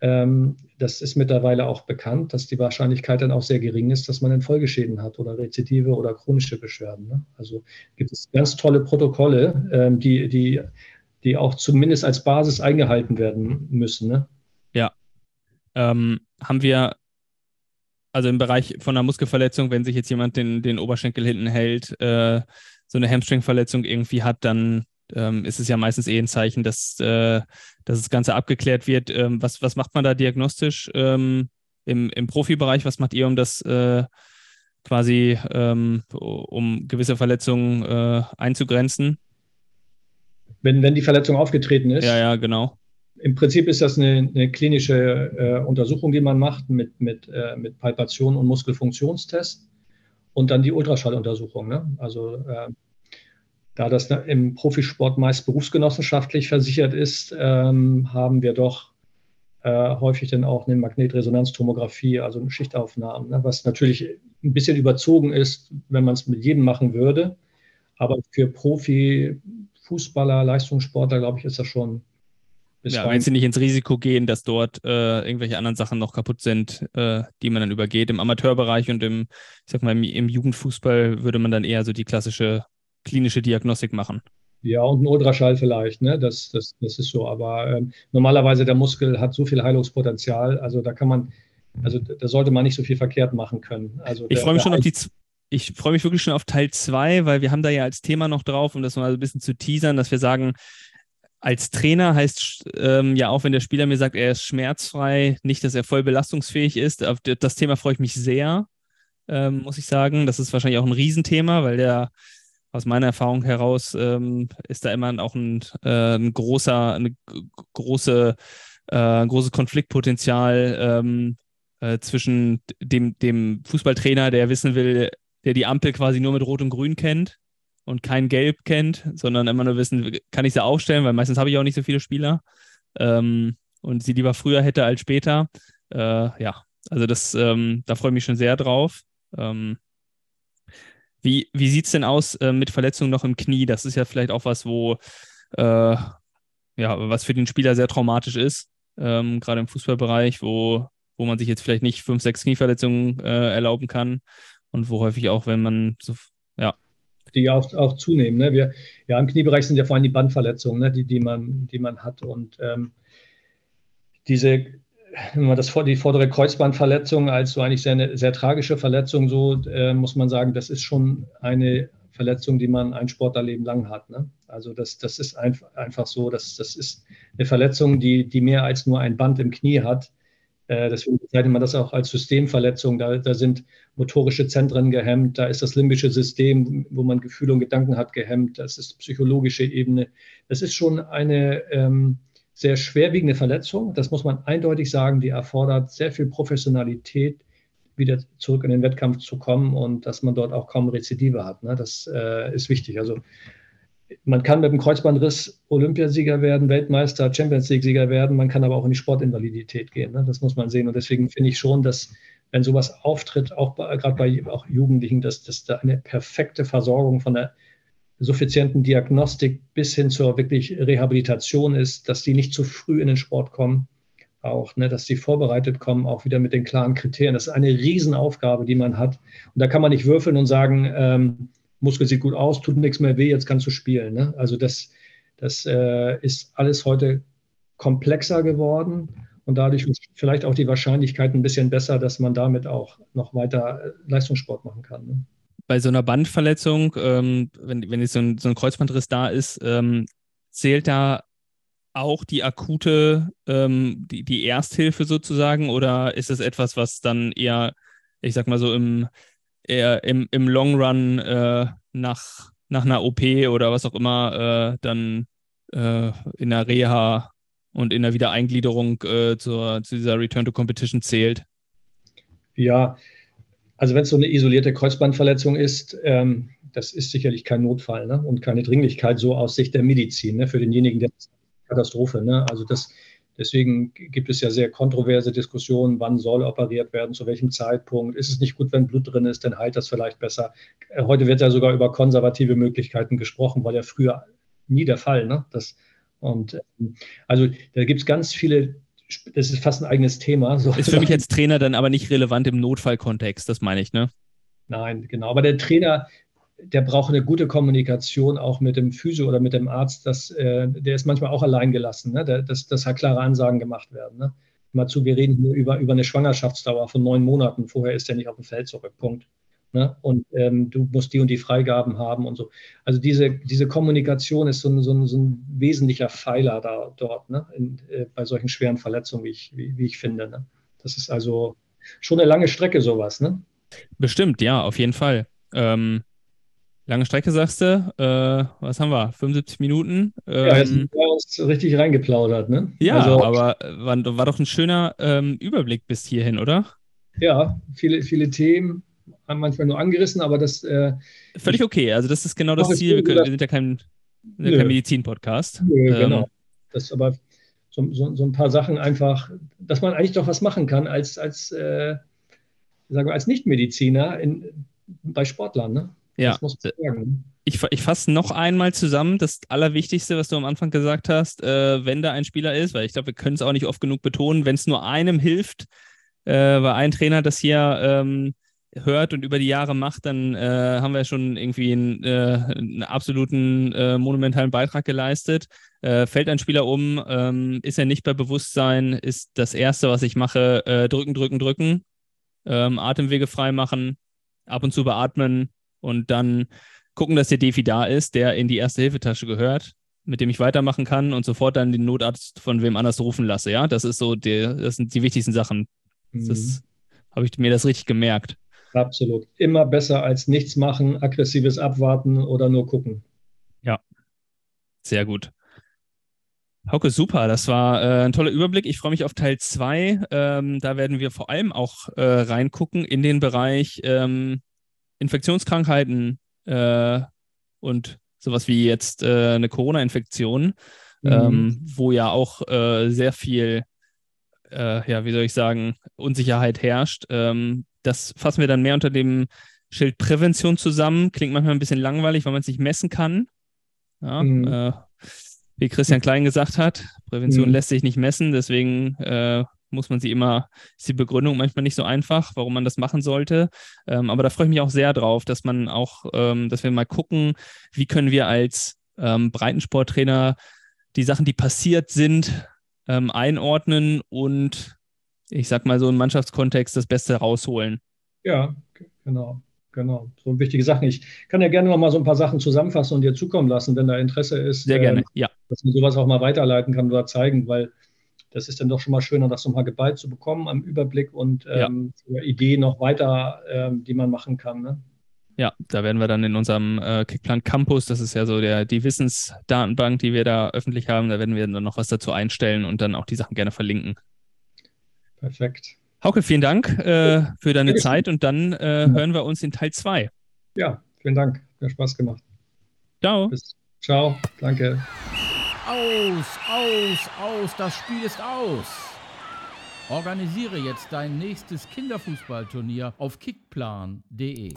ähm, das ist mittlerweile auch bekannt, dass die Wahrscheinlichkeit dann auch sehr gering ist, dass man dann Folgeschäden hat oder Rezidive oder chronische Beschwerden. Ne? Also gibt es ganz tolle Protokolle, ähm, die, die, die auch zumindest als Basis eingehalten werden müssen. Ne? Ja. Ähm, haben wir also im Bereich von einer Muskelverletzung, wenn sich jetzt jemand den, den Oberschenkel hinten hält, äh, so eine Hamstringverletzung irgendwie hat, dann ähm, ist es ja meistens eh ein Zeichen, dass, äh, dass das Ganze abgeklärt wird. Ähm, was, was macht man da diagnostisch ähm, im, im Profibereich? Was macht ihr, um das äh, quasi, ähm, um gewisse Verletzungen äh, einzugrenzen? Wenn, wenn die Verletzung aufgetreten ist? Ja, ja, genau. Im Prinzip ist das eine, eine klinische äh, Untersuchung, die man macht mit, mit, äh, mit Palpation und Muskelfunktionstest und dann die Ultraschalluntersuchung. Ne? Also äh, da das im Profisport meist berufsgenossenschaftlich versichert ist, ähm, haben wir doch äh, häufig dann auch eine Magnetresonanztomographie, also eine Schichtaufnahme, ne, was natürlich ein bisschen überzogen ist, wenn man es mit jedem machen würde. Aber für Profi, Fußballer, Leistungssportler, glaube ich, ist das schon. Ja, wenn sie nicht ins Risiko gehen, dass dort äh, irgendwelche anderen Sachen noch kaputt sind, äh, die man dann übergeht. Im Amateurbereich und im, ich sag mal, im, im Jugendfußball würde man dann eher so die klassische klinische Diagnostik machen. Ja, und ein Ultraschall vielleicht, ne? Das, das, das ist so. Aber ähm, normalerweise der Muskel hat so viel Heilungspotenzial, also da kann man, also da sollte man nicht so viel verkehrt machen können. Also ich freue mich schon auf die, ich freue mich wirklich schon auf Teil 2, weil wir haben da ja als Thema noch drauf, um das mal ein bisschen zu teasern, dass wir sagen, als Trainer heißt ähm, ja auch, wenn der Spieler mir sagt, er ist schmerzfrei, nicht, dass er voll belastungsfähig ist. Auf das Thema freue ich mich sehr, ähm, muss ich sagen. Das ist wahrscheinlich auch ein Riesenthema, weil der aus meiner Erfahrung heraus ähm, ist da immer auch ein, äh, ein großer, eine große, äh, großes Konfliktpotenzial ähm, äh, zwischen dem, dem Fußballtrainer, der wissen will, der die Ampel quasi nur mit Rot und Grün kennt und kein Gelb kennt, sondern immer nur wissen, kann ich sie aufstellen, weil meistens habe ich auch nicht so viele Spieler ähm, und sie lieber früher hätte als später. Äh, ja, also das, ähm, da freue ich mich schon sehr drauf. Ähm, wie, wie sieht es denn aus äh, mit Verletzungen noch im Knie? Das ist ja vielleicht auch was, wo, äh, ja, was für den Spieler sehr traumatisch ist, ähm, gerade im Fußballbereich, wo, wo man sich jetzt vielleicht nicht fünf, sechs Knieverletzungen äh, erlauben kann und wo häufig auch, wenn man so, ja. Die auch, auch zunehmen. Ne? Wir, ja, im Kniebereich sind ja vor allem die Bandverletzungen, ne? die, die, man, die man hat. Und ähm, diese wenn man das die vordere Kreuzbandverletzung als so eigentlich sehr, eine sehr tragische Verletzung, so äh, muss man sagen, das ist schon eine Verletzung, die man ein Sportlerleben lang hat. Ne? Also das, das ist einfach, einfach so, dass, das ist eine Verletzung, die, die mehr als nur ein Band im Knie hat. Äh, deswegen bezeichnet man das auch als Systemverletzung. Da, da sind motorische Zentren gehemmt, da ist das limbische System, wo man Gefühle und Gedanken hat, gehemmt, das ist psychologische Ebene. Das ist schon eine ähm, sehr schwerwiegende Verletzung. Das muss man eindeutig sagen, die erfordert sehr viel Professionalität, wieder zurück in den Wettkampf zu kommen und dass man dort auch kaum Rezidive hat. Ne? Das äh, ist wichtig. Also man kann mit dem Kreuzbandriss Olympiasieger werden, Weltmeister, Champions League-Sieger werden, man kann aber auch in die Sportinvalidität gehen. Ne? Das muss man sehen. Und deswegen finde ich schon, dass wenn sowas auftritt, auch gerade bei auch Jugendlichen, dass, dass da eine perfekte Versorgung von der suffizienten Diagnostik bis hin zur wirklich Rehabilitation ist, dass die nicht zu früh in den Sport kommen auch, ne, dass sie vorbereitet kommen, auch wieder mit den klaren Kriterien. Das ist eine Riesenaufgabe, die man hat. Und da kann man nicht würfeln und sagen, ähm, Muskel sieht gut aus, tut nichts mehr weh, jetzt kannst du spielen. Ne? Also das, das äh, ist alles heute komplexer geworden und dadurch vielleicht auch die Wahrscheinlichkeit ein bisschen besser, dass man damit auch noch weiter äh, Leistungssport machen kann. Ne? Bei so einer Bandverletzung, ähm, wenn, wenn jetzt so ein, so ein Kreuzbandriss da ist, ähm, zählt da auch die akute, ähm, die, die Ersthilfe sozusagen oder ist es etwas, was dann eher, ich sag mal so im, eher im, im Long Run äh, nach, nach einer OP oder was auch immer äh, dann äh, in der Reha und in der Wiedereingliederung äh, zur, zu dieser Return to Competition zählt? Ja, also wenn es so eine isolierte Kreuzbandverletzung ist, ähm, das ist sicherlich kein Notfall ne? und keine Dringlichkeit so aus Sicht der Medizin ne? für denjenigen, der Katastrophe. Ne? Also das, deswegen gibt es ja sehr kontroverse Diskussionen, wann soll operiert werden, zu welchem Zeitpunkt. Ist es nicht gut, wenn Blut drin ist, dann heilt das vielleicht besser. Äh, heute wird ja sogar über konservative Möglichkeiten gesprochen, war ja früher nie der Fall. Ne? Das, und ähm, also da gibt es ganz viele das ist fast ein eigenes Thema. So. Ist für mich als Trainer dann aber nicht relevant im Notfallkontext, das meine ich, ne? Nein, genau. Aber der Trainer der braucht eine gute Kommunikation auch mit dem Physio oder mit dem Arzt. Das, äh, der ist manchmal auch allein gelassen, ne? Der, dass, dass halt klare Ansagen gemacht werden. Ne? Mal zu, wir reden hier über, über eine Schwangerschaftsdauer von neun Monaten. Vorher ist er nicht auf dem Feld zurück. Punkt. Ne? Und ähm, du musst die und die Freigaben haben und so. Also diese, diese Kommunikation ist so ein, so ein, so ein wesentlicher Pfeiler da, dort, ne? In, äh, bei solchen schweren Verletzungen, wie ich, wie, wie ich finde. Ne? Das ist also schon eine lange Strecke, sowas. Ne? Bestimmt, ja, auf jeden Fall. Ähm, Lange Strecke, sagst du. Äh, was haben wir? 75 Minuten? Ähm, ja, jetzt haben wir uns richtig reingeplaudert, ne? Ja, also, aber war, war, doch ein schöner ähm, Überblick bis hierhin, oder? Ja, viele, viele Themen manchmal nur angerissen, aber das. Äh, Völlig okay. Also, das ist genau das Ziel. Wir, können, wir, sind ja kein, kein Medizin-Podcast. Ähm, genau. Das aber so, so, so, ein paar Sachen einfach, dass man eigentlich doch was machen kann als, als, äh, sagen wir, als Nichtmediziner in, bei Sportlern, ne? Ja. Ich, ich fasse noch einmal zusammen das Allerwichtigste, was du am Anfang gesagt hast, äh, wenn da ein Spieler ist, weil ich glaube, wir können es auch nicht oft genug betonen, wenn es nur einem hilft, äh, weil ein Trainer das hier ähm, hört und über die Jahre macht, dann äh, haben wir schon irgendwie einen, äh, einen absoluten äh, monumentalen Beitrag geleistet. Äh, fällt ein Spieler um, ähm, ist er nicht bei Bewusstsein, ist das Erste, was ich mache, drücken, drücken, drücken, ähm, Atemwege frei machen, ab und zu beatmen, und dann gucken, dass der Defi da ist, der in die erste Hilfetasche gehört, mit dem ich weitermachen kann und sofort dann den Notarzt von wem anders rufen lasse. Ja, das ist so, die, das sind die wichtigsten Sachen. Mhm. Das habe ich mir das richtig gemerkt. Absolut. Immer besser als nichts machen, aggressives Abwarten oder nur gucken. Ja, sehr gut. Hauke, super. Das war äh, ein toller Überblick. Ich freue mich auf Teil 2. Ähm, da werden wir vor allem auch äh, reingucken in den Bereich ähm, Infektionskrankheiten äh, und sowas wie jetzt äh, eine Corona-Infektion, mhm. ähm, wo ja auch äh, sehr viel, äh, ja, wie soll ich sagen, Unsicherheit herrscht. Ähm, das fassen wir dann mehr unter dem Schild Prävention zusammen. Klingt manchmal ein bisschen langweilig, weil man es nicht messen kann. Ja, mhm. Äh, wie Christian Klein gesagt hat, Prävention mhm. lässt sich nicht messen, deswegen äh, muss man sie immer, ist die Begründung manchmal nicht so einfach, warum man das machen sollte. Ähm, aber da freue ich mich auch sehr drauf, dass man auch, ähm, dass wir mal gucken, wie können wir als ähm, Breitensporttrainer die Sachen, die passiert sind, ähm, einordnen und ich sag mal so im Mannschaftskontext das Beste rausholen. Ja, genau. Genau, so wichtige Sachen. Ich kann ja gerne noch mal so ein paar Sachen zusammenfassen und dir zukommen lassen, wenn da Interesse ist. Sehr gerne, äh, ja. Dass man sowas auch mal weiterleiten kann oder zeigen, weil das ist dann doch schon mal schöner, das nochmal geballt zu bekommen am Überblick und ähm, ja. Ideen noch weiter, ähm, die man machen kann. Ne? Ja, da werden wir dann in unserem äh, Kickplan Campus, das ist ja so der, die Wissensdatenbank, die wir da öffentlich haben, da werden wir dann noch was dazu einstellen und dann auch die Sachen gerne verlinken. Perfekt. Hauke, vielen Dank äh, für deine Zeit und dann äh, hören wir uns in Teil 2. Ja, vielen Dank. Hat Spaß gemacht. Ciao. Bis, ciao. Danke. Aus, aus, aus. Das Spiel ist aus. Organisiere jetzt dein nächstes Kinderfußballturnier auf kickplan.de.